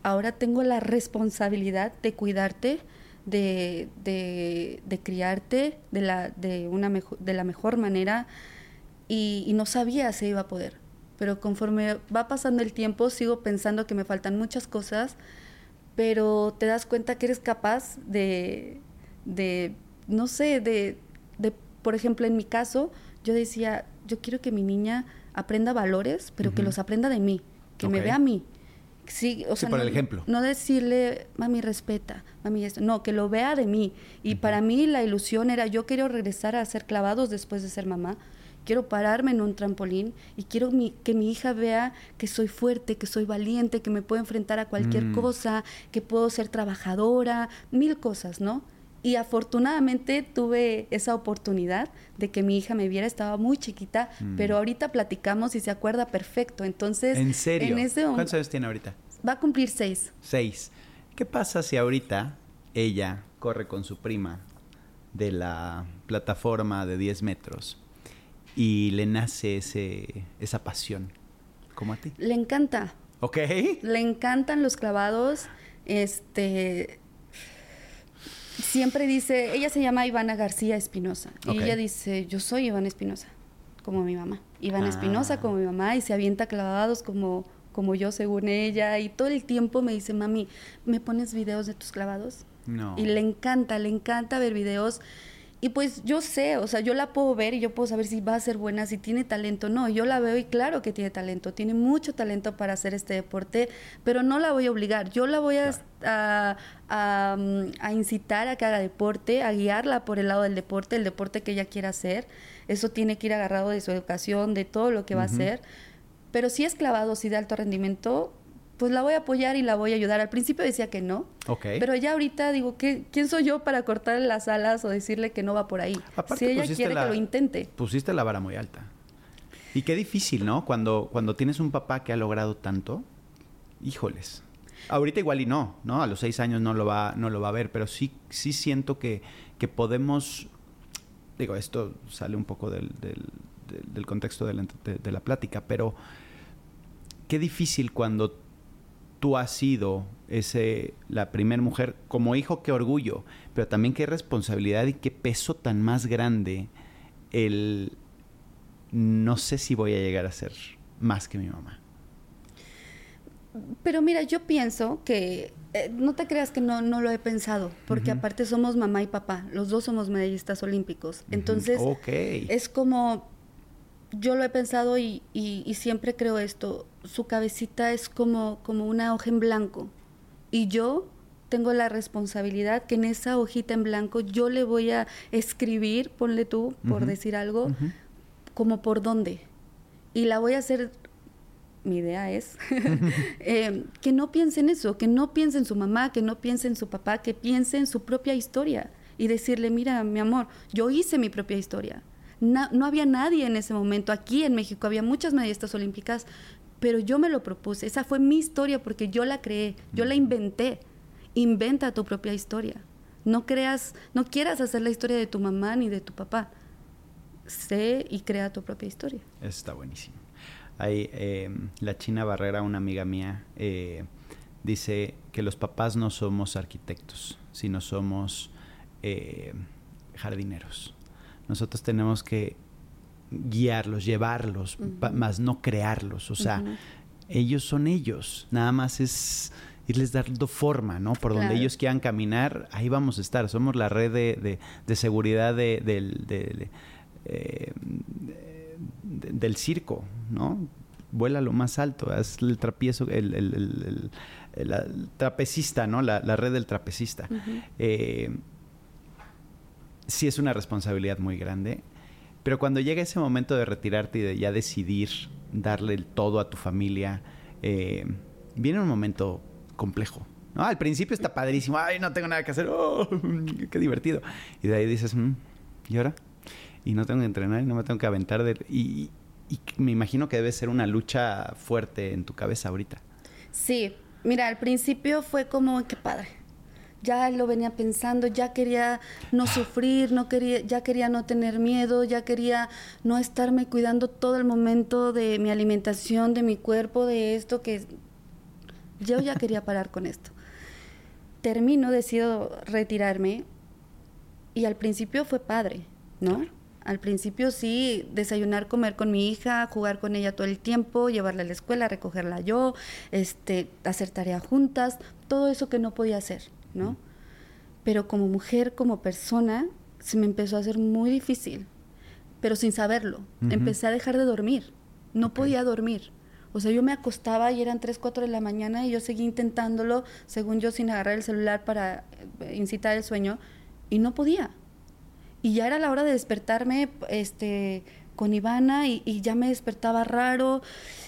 ahora tengo la responsabilidad de cuidarte, de, de, criarte de la, de, una de la mejor manera y, no sabía si iba a poder. Pero conforme va pasando el tiempo, sigo pensando que me faltan muchas cosas, pero te das cuenta que eres capaz de, de no sé, de, de, por ejemplo, en mi caso, yo decía, yo quiero que mi niña aprenda valores, pero que los aprenda de mí, que me vea a mí, Sí, o sea, por no, el ejemplo. No decirle, mami, respeta, mami, esto. No, que lo vea de mí. Y para mí la ilusión era, yo quiero regresar a hacer clavados después de ser mamá. Quiero pararme en un trampolín y quiero que mi hija vea que soy fuerte, que soy valiente, que me puedo enfrentar a cualquier mm. cosa, que puedo ser trabajadora, mil cosas, ¿no? Y afortunadamente tuve esa oportunidad de que mi hija me viera, estaba muy chiquita, mm. pero ahorita platicamos y se acuerda perfecto. Entonces, ¿en serio? ¿Cuántos años tiene ahorita? Va a cumplir seis. Seis. ¿Qué pasa si ahorita ella corre con su prima de la plataforma de 10 metros y le nace ese, esa pasión? ¿Como a ti? Le encanta. Ok. Le encantan los clavados. Este siempre dice, ella se llama Ivana García Espinosa. Y ella dice, yo soy Ivana Espinosa, como mi mamá. Ivana Espinosa Ah. como mi mamá y se avienta clavados como, como yo según ella. Y todo el tiempo me dice, mami, ¿me pones videos de tus clavados? No. Y le encanta, le encanta ver videos. Y pues yo sé, o sea, yo la puedo ver y yo puedo saber si va a ser buena, si tiene talento. No, yo la veo y claro que tiene talento, tiene mucho talento para hacer este deporte, pero no la voy a obligar. Yo la voy a, a, a, mm, a incitar a que haga deporte, a guiarla por el lado del deporte, el deporte que ella quiera hacer. Eso tiene que ir agarrado de su educación, de todo lo que va a hacer. Pero si es clavado, si de alto rendimiento, pues la voy a apoyar y la voy a ayudar. Al principio decía que no, Ok. pero ya ahorita digo, ¿qué, ¿quién soy yo para cortarle las alas o decirle que no va por ahí? Aparte si ella quiere la- que lo intente. Pusiste la vara muy alta. Y qué difícil, ¿no? Cuando, cuando tienes un papá que ha logrado tanto, híjoles. Ahorita igual y no, ¿no? A los seis años no lo va, no lo va a ver, pero sí, sí siento que, que podemos, digo, esto sale un poco del, del- del- del contexto de la, de- de la plática, pero qué difícil cuando tú has sido ese, la primera mujer, como hijo, qué orgullo, pero también qué responsabilidad y qué peso tan más grande el no sé si voy a llegar a ser más que mi mamá. Pero mira, yo pienso que eh, no te creas que no, no lo he pensado, porque aparte somos mamá y papá, los dos somos medallistas olímpicos. Entonces, es como, yo lo he pensado y, y- y siempre creo esto, su cabecita es como, como una hoja en blanco y yo tengo la responsabilidad que en esa hojita en blanco yo le voy a escribir, ponle tú, por decir algo, como por dónde. Y la voy a hacer, mi idea es, eh, que no piense en eso, que no piense en su mamá, que no piense en su papá, que piense en su propia historia y decirle, mira, mi amor, yo hice mi propia historia. Na- no había nadie en ese momento. Aquí en México había muchas medallistas olímpicas, pero yo me lo propuse. Esa fue mi historia porque yo la creé, yo la inventé. Inventa tu propia historia. No creas, no quieras hacer la historia de tu mamá ni de tu papá. Sé y crea tu propia historia. Está buenísimo. Hay, eh, la China Barrera, una amiga mía, eh, dice que los papás no somos arquitectos, sino somos eh, jardineros. Nosotros tenemos que guiarlos, llevarlos, más no crearlos. O sea, ellos son ellos. Nada más es irles dando forma, ¿no? Por donde ellos quieran caminar, ahí vamos a estar. Somos la red de, de- de seguridad de- eh, de- del circo, ¿no? Vuela lo más alto, haz el trapiezo, el, el- el- trapecista, ¿no? La, la red del trapecista. Eh, sí es una responsabilidad muy grande, pero cuando llega ese momento de retirarte y de ya decidir darle el todo a tu familia, eh, viene un momento complejo. Al principio está padrísimo, ay, no tengo nada que hacer, oh, qué divertido. Y de ahí dices, "Mm, ¿y ahora? Y no tengo que entrenar y no me tengo que aventar. De... Y, y me imagino que debe ser una lucha fuerte en tu cabeza ahorita. Sí, mira, al principio fue como, qué padre. Ya lo venía pensando, ya quería no sufrir, no quería, ya quería no tener miedo, ya quería no estarme cuidando todo el momento de mi alimentación, de mi cuerpo, de esto que yo ya quería parar con esto. Termino, decido retirarme y al principio fue padre, ¿no? Al principio sí, desayunar, comer con mi hija, jugar con ella todo el tiempo, llevarla a la escuela, recogerla yo, este, hacer tarea juntas, todo eso que no podía hacer, ¿no? Pero como mujer, como persona, se me empezó a hacer muy difícil, pero sin saberlo. Empecé a dejar de dormir, no podía dormir. O sea, yo me acostaba y eran 3, 4 de la mañana y yo seguía intentándolo, según yo, sin agarrar el celular para eh, incitar el sueño, y no podía. Y ya era la hora de despertarme este, con Ivana y, y ya me despertaba raro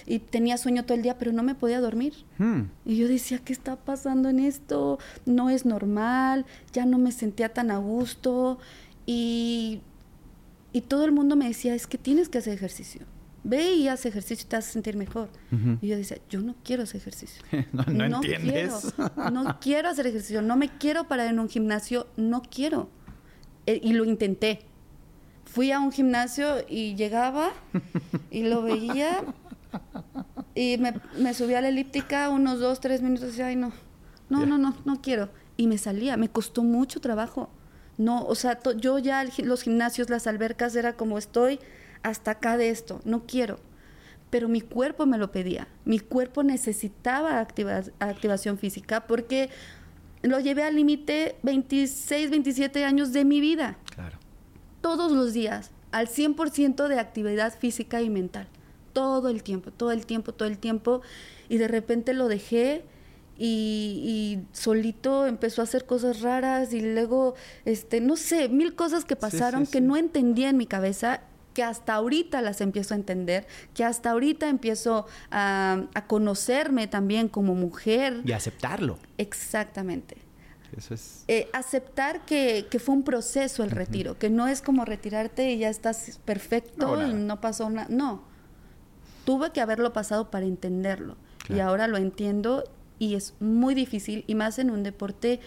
y tenía sueño todo el día, pero no me podía dormir. Hmm. Y yo decía, ¿qué está pasando en esto? No es normal, ya no me sentía tan a gusto. Y, y todo el mundo me decía, es que tienes que hacer ejercicio. Ve y haz ejercicio y te vas a sentir mejor. Ujú. Y yo decía, yo no quiero hacer ejercicio. No, no entiendes. Quiero, no quiero hacer ejercicio, no me quiero parar en un gimnasio, no quiero. E- y lo intenté. Fui a un gimnasio y llegaba y lo veía y me, me subí a la elíptica unos dos, tres minutos y decía, ay no, no, no, no, no quiero. Y me salía, me costó mucho trabajo. No, o sea, yo ya los gimnasios, las albercas, era como estoy hasta acá de esto, no quiero. Pero mi cuerpo me lo pedía, mi cuerpo necesitaba activación física porque lo llevé al límite 26, 27 años de mi vida. Claro. Todos los días, al 100% de actividad física y mental. Todo el tiempo, todo el tiempo, todo el tiempo. Y de repente lo dejé y, solito empezó a hacer cosas raras y luego, este, no sé, mil cosas que pasaron que no entendía en mi cabeza que hasta ahorita las empiezo a entender, que hasta ahorita empiezo a, conocerme también como mujer. Y aceptarlo. Exactamente. Eso es... Eh, aceptar que, fue un proceso el retiro, que no es como retirarte y ya estás perfecto y no pasó nada. No, tuve que haberlo pasado para entenderlo. Y ahora lo entiendo y es muy difícil, y más en un deporte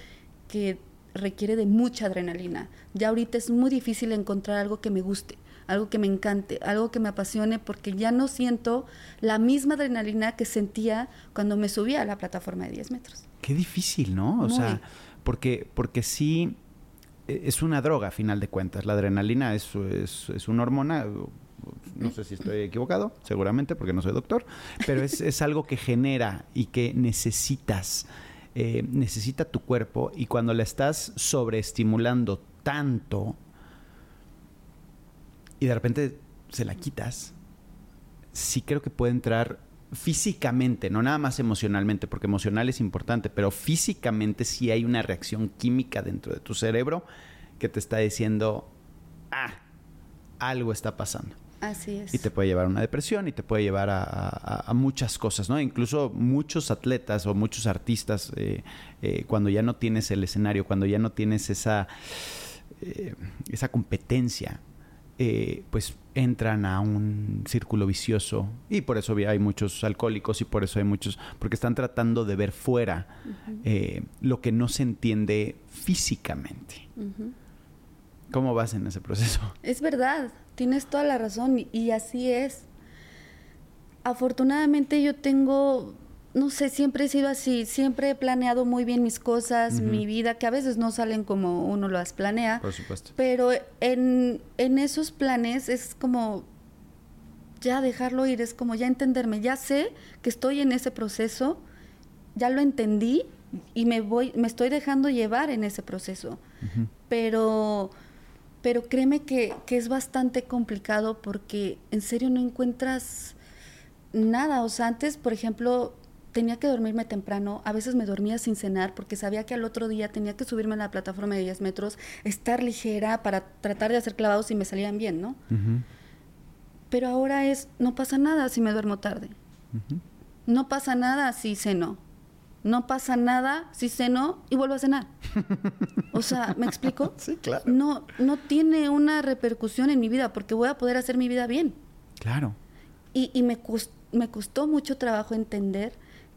que requiere de mucha adrenalina. Ya ahorita es muy difícil encontrar algo que me guste algo que me encante, algo que me apasione, porque ya no siento la misma adrenalina que sentía cuando me subía a la plataforma de 10 metros. Qué difícil, ¿no? O sea, porque, porque sí e, es una droga a final de cuentas. La adrenalina es, es, una hormona, no sé si estoy equivocado, seguramente porque no soy doctor, pero es, es algo que genera y que necesitas, eh, necesita tu cuerpo y cuando la estás sobreestimulando tanto, y de repente se la quitas, sí creo que puede entrar físicamente, no nada más emocionalmente, porque emocional es importante, pero físicamente sí hay una reacción química dentro de tu cerebro que te está diciendo, ah, algo está pasando. Así es. Y te puede llevar a una depresión y te puede llevar a, muchas cosas, ¿no? Incluso muchos atletas o muchos artistas, eh, eh, cuando ya no tienes el escenario, cuando ya no tienes esa, eh, esa competencia, eh, pues entran a un círculo vicioso y por eso hay muchos alcohólicos y por eso hay muchos, porque están tratando de ver fuera eh, lo que no se entiende físicamente. ¿Cómo vas en ese proceso? Es verdad, tienes toda la razón y así es. Afortunadamente yo tengo no sé, siempre he sido así, siempre he planeado muy bien mis cosas, mi vida, que a veces no salen como uno las planea. Por supuesto. Pero en, esos planes es como ya dejarlo ir, es como ya entenderme, ya sé que estoy en ese proceso, ya lo entendí y me voy, me estoy dejando llevar en ese proceso. Pero, pero créeme que, que es bastante complicado porque en serio no encuentras nada. O sea, antes, por ejemplo, tenía que dormirme temprano, a veces me dormía sin cenar porque sabía que al otro día tenía que subirme a la plataforma de 10 metros, estar ligera para tratar de hacer clavados y me salían bien, ¿no? Pero ahora es, no pasa nada si me duermo tarde. No pasa nada si ceno. No pasa nada si ceno y vuelvo a cenar. O sea, ¿me explico? Sí, claro. No, no tiene una repercusión en mi vida porque voy a poder hacer mi vida bien. Claro. Y, y me, me costó mucho trabajo entender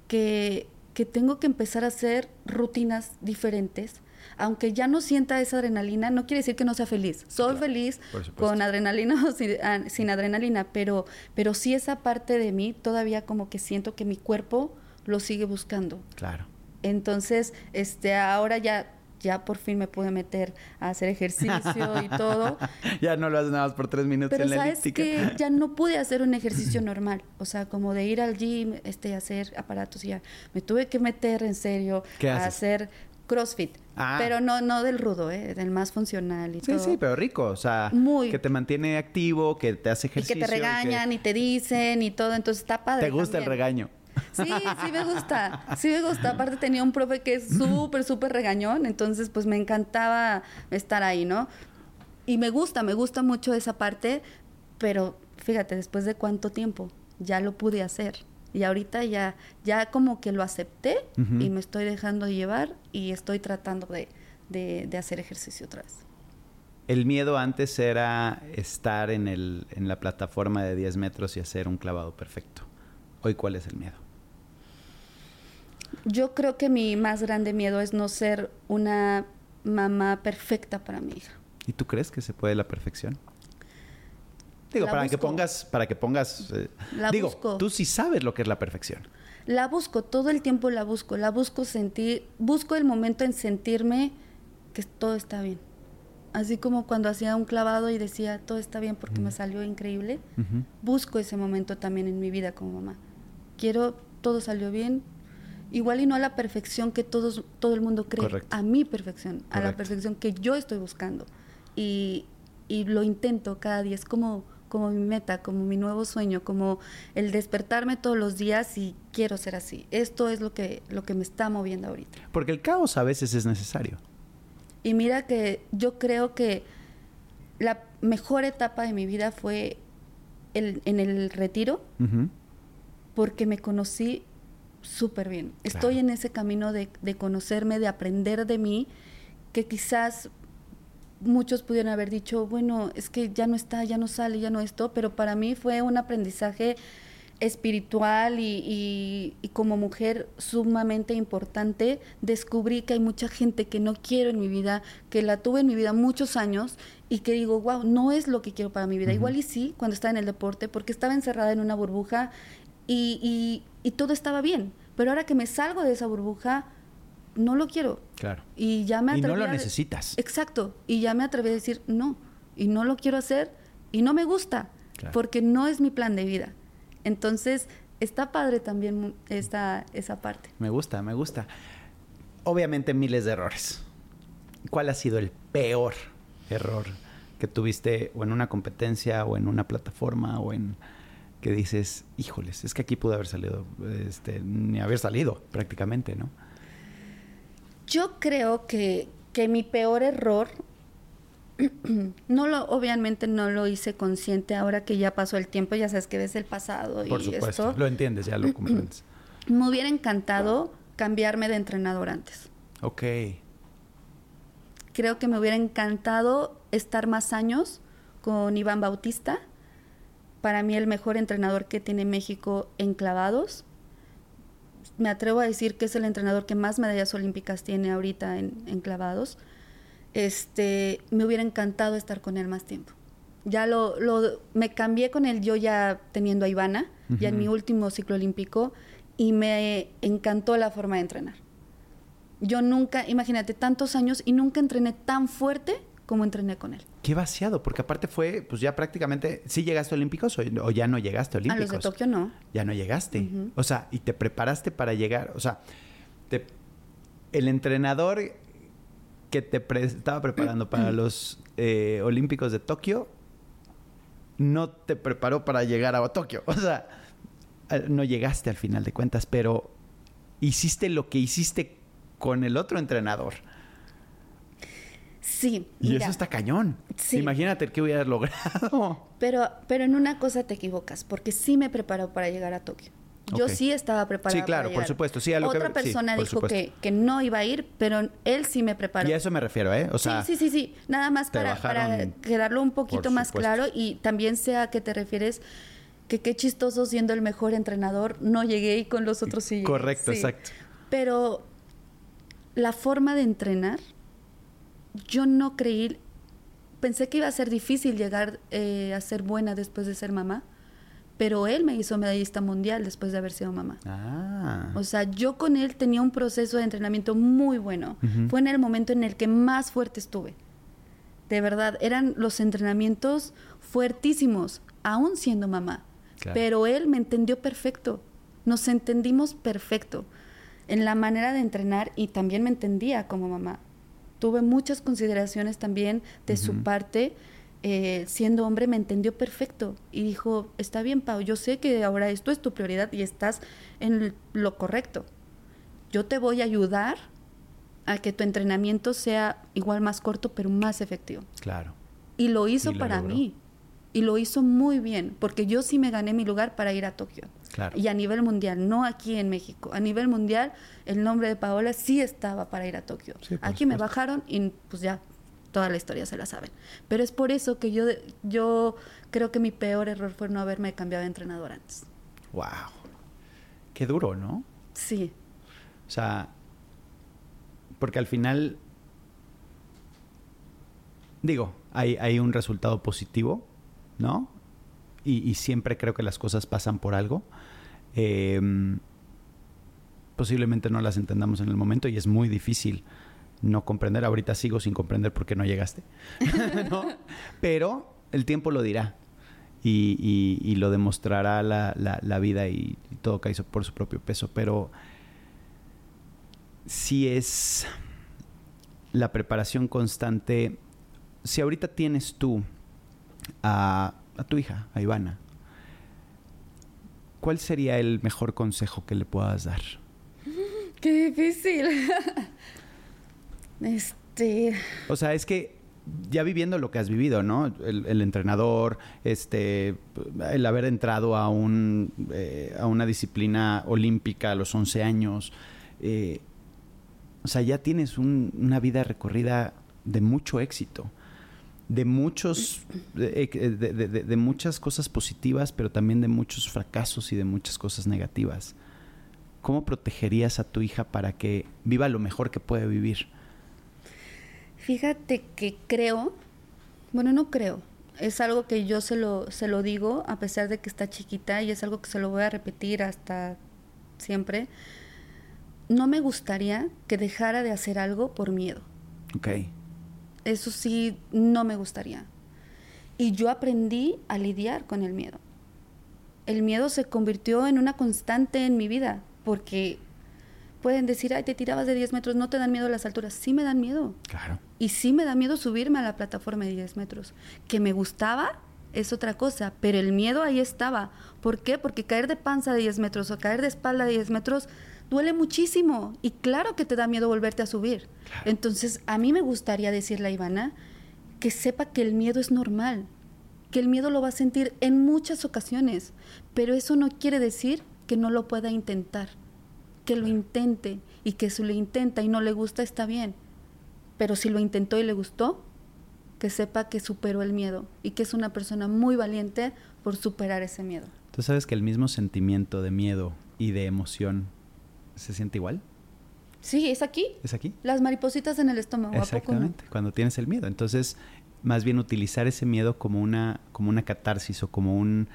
que, tengo que empezar a hacer rutinas diferentes. Aunque ya no sienta esa adrenalina, no quiere decir que no sea feliz. Soy feliz con adrenalina o ah, sin, adrenalina, pero, pero sí esa parte de mí todavía como que siento que mi cuerpo lo sigue buscando. Claro. Entonces, este, ahora ya ya por fin me pude meter a hacer ejercicio y todo. ya no lo haces nada más por tres minutos Pero en la sabes que ya no pude hacer un ejercicio normal, o sea, como de ir al gym, este, hacer aparatos y ya. Me tuve que meter en serio a hacer CrossFit. Ah. Pero no, no del rudo, ¿eh? del más funcional y todo. Sí, sí, pero rico. O sea, que te mantiene activo, que te hace ejercicio. Y que te regañan y, te dicen y todo. Entonces está padre. Te gusta el regaño. Sí, sí me gusta, sí me gusta. Aparte tenía un profe que es súper, súper regañón, entonces pues me encantaba estar ahí, ¿no? Y me gusta, me gusta mucho esa parte, pero fíjate, después de cuánto tiempo ya lo pude hacer. Y ahorita ya, ya como que lo acepté y me estoy dejando llevar y estoy tratando de, de, hacer ejercicio otra vez. El miedo antes era estar en, el, en la plataforma de 10 metros y hacer un clavado perfecto. Hoy, ¿cuál es el miedo? Yo creo que mi más grande miedo es no ser una mamá perfecta para mi hija. ¿Y tú crees que se puede la perfección? Digo, para que pongas, para que pongas, eh, digo, tú sí sabes lo que es la perfección. la busco, todo el tiempo la busco, la busco sentir, busco el momento en sentirme que todo está bien. Así como cuando hacía un clavado y decía, todo está bien porque me salió increíble, busco ese momento también en mi vida como mamá. Quiero, todo salió bien, igual y no a la perfección que todos, todo el mundo cree, a mi perfección, a la perfección que yo estoy buscando. Y, y lo intento cada día, es como como mi meta, como mi nuevo sueño, como el despertarme todos los días y quiero ser así. Esto es lo que, lo que me está moviendo ahorita. Porque el caos a veces es necesario. Y mira que yo creo que la mejor etapa de mi vida fue el, en el retiro, porque me conocí súper bien. Estoy en ese camino de, de conocerme, de aprender de mí, que quizás muchos pudieron haber dicho, bueno, es que ya no está, ya no sale, ya no esto, pero para mí fue un aprendizaje espiritual y, como mujer sumamente importante. Descubrí que hay mucha gente que no quiero en mi vida, que la tuve en mi vida muchos años y que digo, wow, no es lo que quiero para mi vida. Igual y sí, cuando estaba en el deporte, porque estaba encerrada en una burbuja y, y todo estaba bien. Pero ahora que me salgo de esa burbuja, no lo quiero. Claro. Y ya me atreví. Y no lo necesitas. Exacto. Y ya me atreví a decir no. Y no lo quiero hacer. Y no me gusta. Porque no es mi plan de vida. Entonces, está padre también esta, esa parte. Me gusta, me gusta. Obviamente, miles de errores. ¿Cuál ha sido el peor error que tuviste o en una competencia o en una plataforma o en que dices, híjoles, es que aquí pudo haber salido, este, ni haber salido prácticamente, ¿no? Yo creo que, mi peor error, no lo, obviamente no lo hice consciente ahora que ya pasó el tiempo, ya sabes que ves el pasado Por supuesto, lo entiendes, ya lo comprendes. Me hubiera encantado cambiarme de entrenador antes. Ok. Creo que me hubiera encantado estar más años con Iván Bautista. Para mí el mejor entrenador que tiene México en clavados me atrevo a decir que es el entrenador que más medallas olímpicas tiene ahorita en, clavados. Este, me hubiera encantado estar con él más tiempo. Ya lo, lo me cambié con él yo ya teniendo a Ivana, ya en mi último ciclo olímpico, y me encantó la forma de entrenar. Yo nunca, imagínate, tantos años y nunca entrené tan fuerte como entrené con él. Qué vaciado, porque aparte fue, pues ya prácticamente, ¿sí llegaste a Olímpicos o, ya no llegaste a Olímpicos? A los de Tokio no. Ya no llegaste. O sea, y te preparaste para llegar, o sea, el entrenador que te estaba preparando para los eh, Olímpicos de Tokio no te preparó para llegar a Tokio. O sea, no llegaste al final de cuentas, pero hiciste lo que hiciste con el otro entrenador. Sí. Y eso está cañón. Sí. Imagínate qué hubieras logrado. Pero, pero en una cosa te equivocas, porque sí me preparó para llegar a Tokio. Yo sí estaba preparada. Sí, claro, por supuesto. Sí, Otra persona dijo que, que, no iba a ir, pero él sí me preparó. Y a eso me refiero, ¿eh? O sea, sí, sí, sí, sí. Nada más para, para quedarlo un poquito más claro y también sea a qué te refieres que qué chistoso siendo el mejor entrenador no llegué y con los otros sí. Correcto, exacto. Pero la forma de entrenar yo no creí, pensé que iba a ser difícil llegar eh, a ser buena después de ser mamá, pero él me hizo medallista mundial después de haber sido mamá. Ah. O sea, yo con él tenía un proceso de entrenamiento muy bueno. Fue en el momento en el que más fuerte estuve. De verdad, eran los entrenamientos fuertísimos, aún siendo mamá. Pero él me entendió perfecto. Nos entendimos perfecto en la manera de entrenar y también me entendía como mamá tuve muchas consideraciones también de su parte. Eh, siendo hombre me entendió perfecto y dijo, está bien, Pau, yo sé que ahora esto es tu prioridad y estás en lo correcto. Yo te voy a ayudar a que tu entrenamiento sea igual más corto, pero más efectivo. Claro. Y lo hizo para mí. Y lo hizo muy bien, porque yo sí me gané mi lugar para ir a Tokio. Y a nivel mundial, no aquí en México. A nivel mundial, el nombre de Paola sí estaba para ir a Tokio. aquí me bajaron y pues ya toda la historia se la saben. Pero es por eso que yo, yo creo que mi peor error fue no haberme cambiado de entrenador antes. ¡Wow! Qué duro, ¿no? Sí. O sea, porque al final, digo, hay, hay un resultado positivo, ¿no? y, siempre creo que las cosas pasan por algo. Em, posiblemente no las entendamos en el momento y es muy difícil no comprender. Ahorita sigo sin comprender por qué no llegaste. Pero el tiempo lo dirá. Y, lo demostrará la, vida y, todo cae por su propio peso. Pero si es la preparación constante. Si ahorita tienes tú a, a tu hija, a Ivana, ¿cuál sería el mejor consejo que le puedas dar? Qué difícil. este. O sea, es que ya viviendo lo que has vivido, ¿no? El, entrenador, este, el haber entrado a un eh, a una disciplina olímpica a los 11 años, eh, o sea, ya tienes una vida recorrida de mucho éxito, de muchos, de, muchas cosas positivas, pero también de muchos fracasos y de muchas cosas negativas. ¿Cómo protegerías a tu hija para que viva lo mejor que puede vivir? Fíjate que creo, bueno, no creo, es algo que yo se lo, se lo digo a pesar de que está chiquita y es algo que se lo voy a repetir hasta siempre. No me gustaría que dejara de hacer algo por miedo. Ok. Eso sí, no me gustaría. Y yo aprendí a lidiar con el miedo. El miedo se convirtió en una constante en mi vida porque pueden decir, ay, te tirabas de 10 metros, no te dan miedo las alturas. Sí me dan miedo. Claro. Y sí me da miedo subirme a la plataforma de 10 metros. Que me gustaba es otra cosa, pero el miedo ahí estaba. ¿Por qué? Porque caer de panza de 10 metros o caer de espalda de 10 metros duele muchísimo. Y claro que te da miedo volverte a subir. Entonces, a mí me gustaría decirle a Ivana que sepa que el miedo es normal, que el miedo lo va a sentir en muchas ocasiones, pero eso no quiere decir que no lo pueda intentar, que lo intente y que si lo intenta y no le gusta está bien, pero si lo intentó y le gustó, que sepa que superó el miedo y que es una persona muy valiente por superar ese miedo. ¿Tú sabes que el mismo sentimiento de miedo y de emoción se siente igual? Sí, es aquí. ¿Es aquí? Las maripositas en el estómago. Exactamente, cuando tienes el miedo. Entonces, más bien utilizar ese miedo como una, como una catarsis o como un,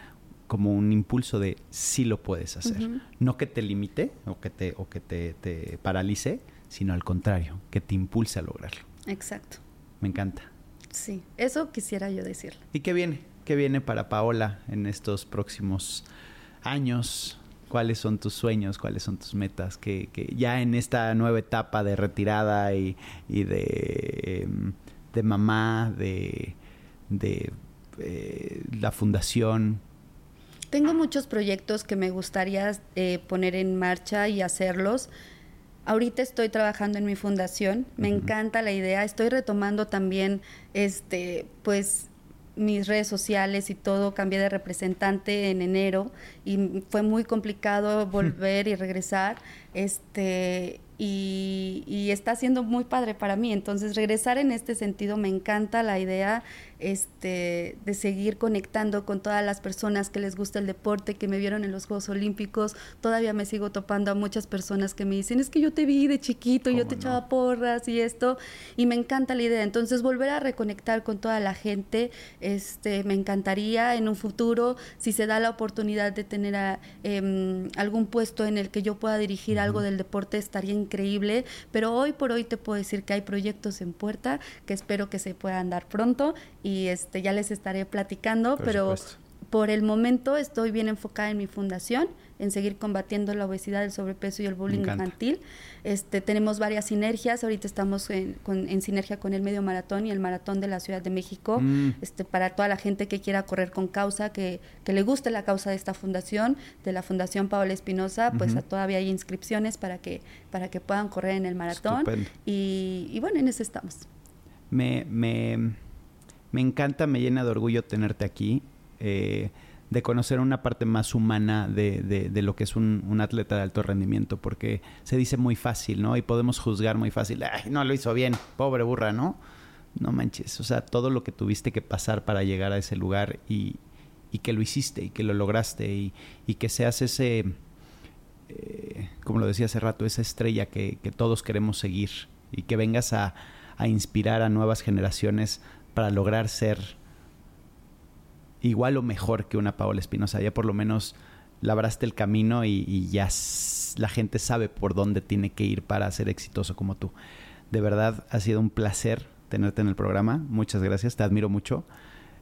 como un impulso de sí lo puedes hacer. No que te limite o que te, o que te, te, paralice, sino al contrario, que te impulse a lograrlo. Exacto. Me encanta. Sí, eso quisiera yo decirle. ¿Y qué viene? ¿Qué viene para Paola en estos próximos años? ¿Cuáles son tus sueños? ¿Cuáles son tus metas? Que, que ya en esta nueva etapa de retirada y, y de, em, de mamá, de, de eh, la fundación, tengo muchos proyectos que me gustaría eh, poner en marcha y hacerlos. Ahorita estoy trabajando en mi fundación, me encanta la idea, estoy retomando también este pues mis redes sociales y todo, cambié de representante en enero y fue muy complicado volver y regresar. Este y, está siendo muy padre para mí. Entonces, regresar en este sentido me encanta la idea este, de seguir conectando con todas las personas que les gusta el deporte, que me vieron en los Juegos Olímpicos. Todavía me sigo topando a muchas personas que me dicen, es que yo te vi de chiquito, yo te echaba porras y esto, y me encanta la idea. Entonces, volver a reconectar con toda la gente, este, me encantaría en un futuro, si se da la oportunidad de tener em, algún puesto en el que yo pueda dirigir algo del deporte, estaría increíble, pero hoy por hoy te puedo decir que hay proyectos en puerta que espero que se puedan dar pronto y este ya les estaré platicando, pero por el momento estoy bien enfocada en mi fundación, en seguir combatiendo la obesidad, el sobrepeso y el bullying infantil. Este, tenemos varias sinergias, ahorita estamos en, sinergia con el medio maratón y el maratón de la Ciudad de México, mm. este, para toda la gente que quiera correr con causa, que, que, le guste la causa de esta fundación, de la Fundación Paola Espinosa, pues todavía hay inscripciones para que, para que puedan correr en el maratón. Y, y, bueno, en eso estamos. Me, me, me encanta, me llena de orgullo tenerte aquí. Eh, de conocer una parte más humana de, de, lo que es un, atleta de alto rendimiento, porque se dice muy fácil, ¿no? Y podemos juzgar muy fácil, Ay, no lo hizo bien, pobre burra, ¿no? No manches, o sea, todo lo que tuviste que pasar para llegar a ese lugar y, y que lo hiciste y que lo lograste y, y que seas ese, eh, como lo decía hace rato, esa estrella que, que todos queremos seguir y que vengas a, a inspirar a nuevas generaciones para lograr ser igual o mejor que una Paola Espinosa. Ya por lo menos labraste el camino y, ya la gente sabe por dónde tiene que ir para ser exitoso como tú. De verdad, ha sido un placer tenerte en el programa. Muchas gracias, te admiro mucho.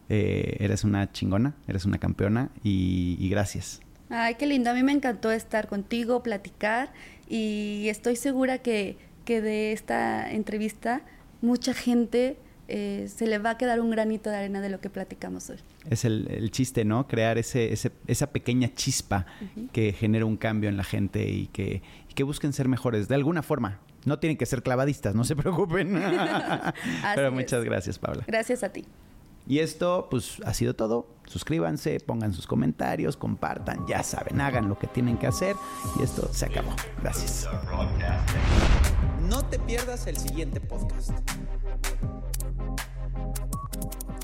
Eh, eres una chingona, eres una campeona y, y gracias. Ay, qué lindo. A mí me encantó estar contigo, platicar y estoy segura que, que de esta entrevista mucha gente eh, se le va a quedar un granito de arena de lo que platicamos hoy. Es el, chiste, ¿no? Crear ese, esa pequeña chispa que genera un cambio en la gente y que, que busquen ser mejores de alguna forma. No tienen que ser clavadistas, no se preocupen. Pero muchas gracias, Paula. Gracias a ti. Y esto, pues, ha sido todo. Suscríbanse, pongan sus comentarios, compartan, ya saben, hagan lo que tienen que hacer. Y esto se acabó. Gracias. No te pierdas el siguiente podcast.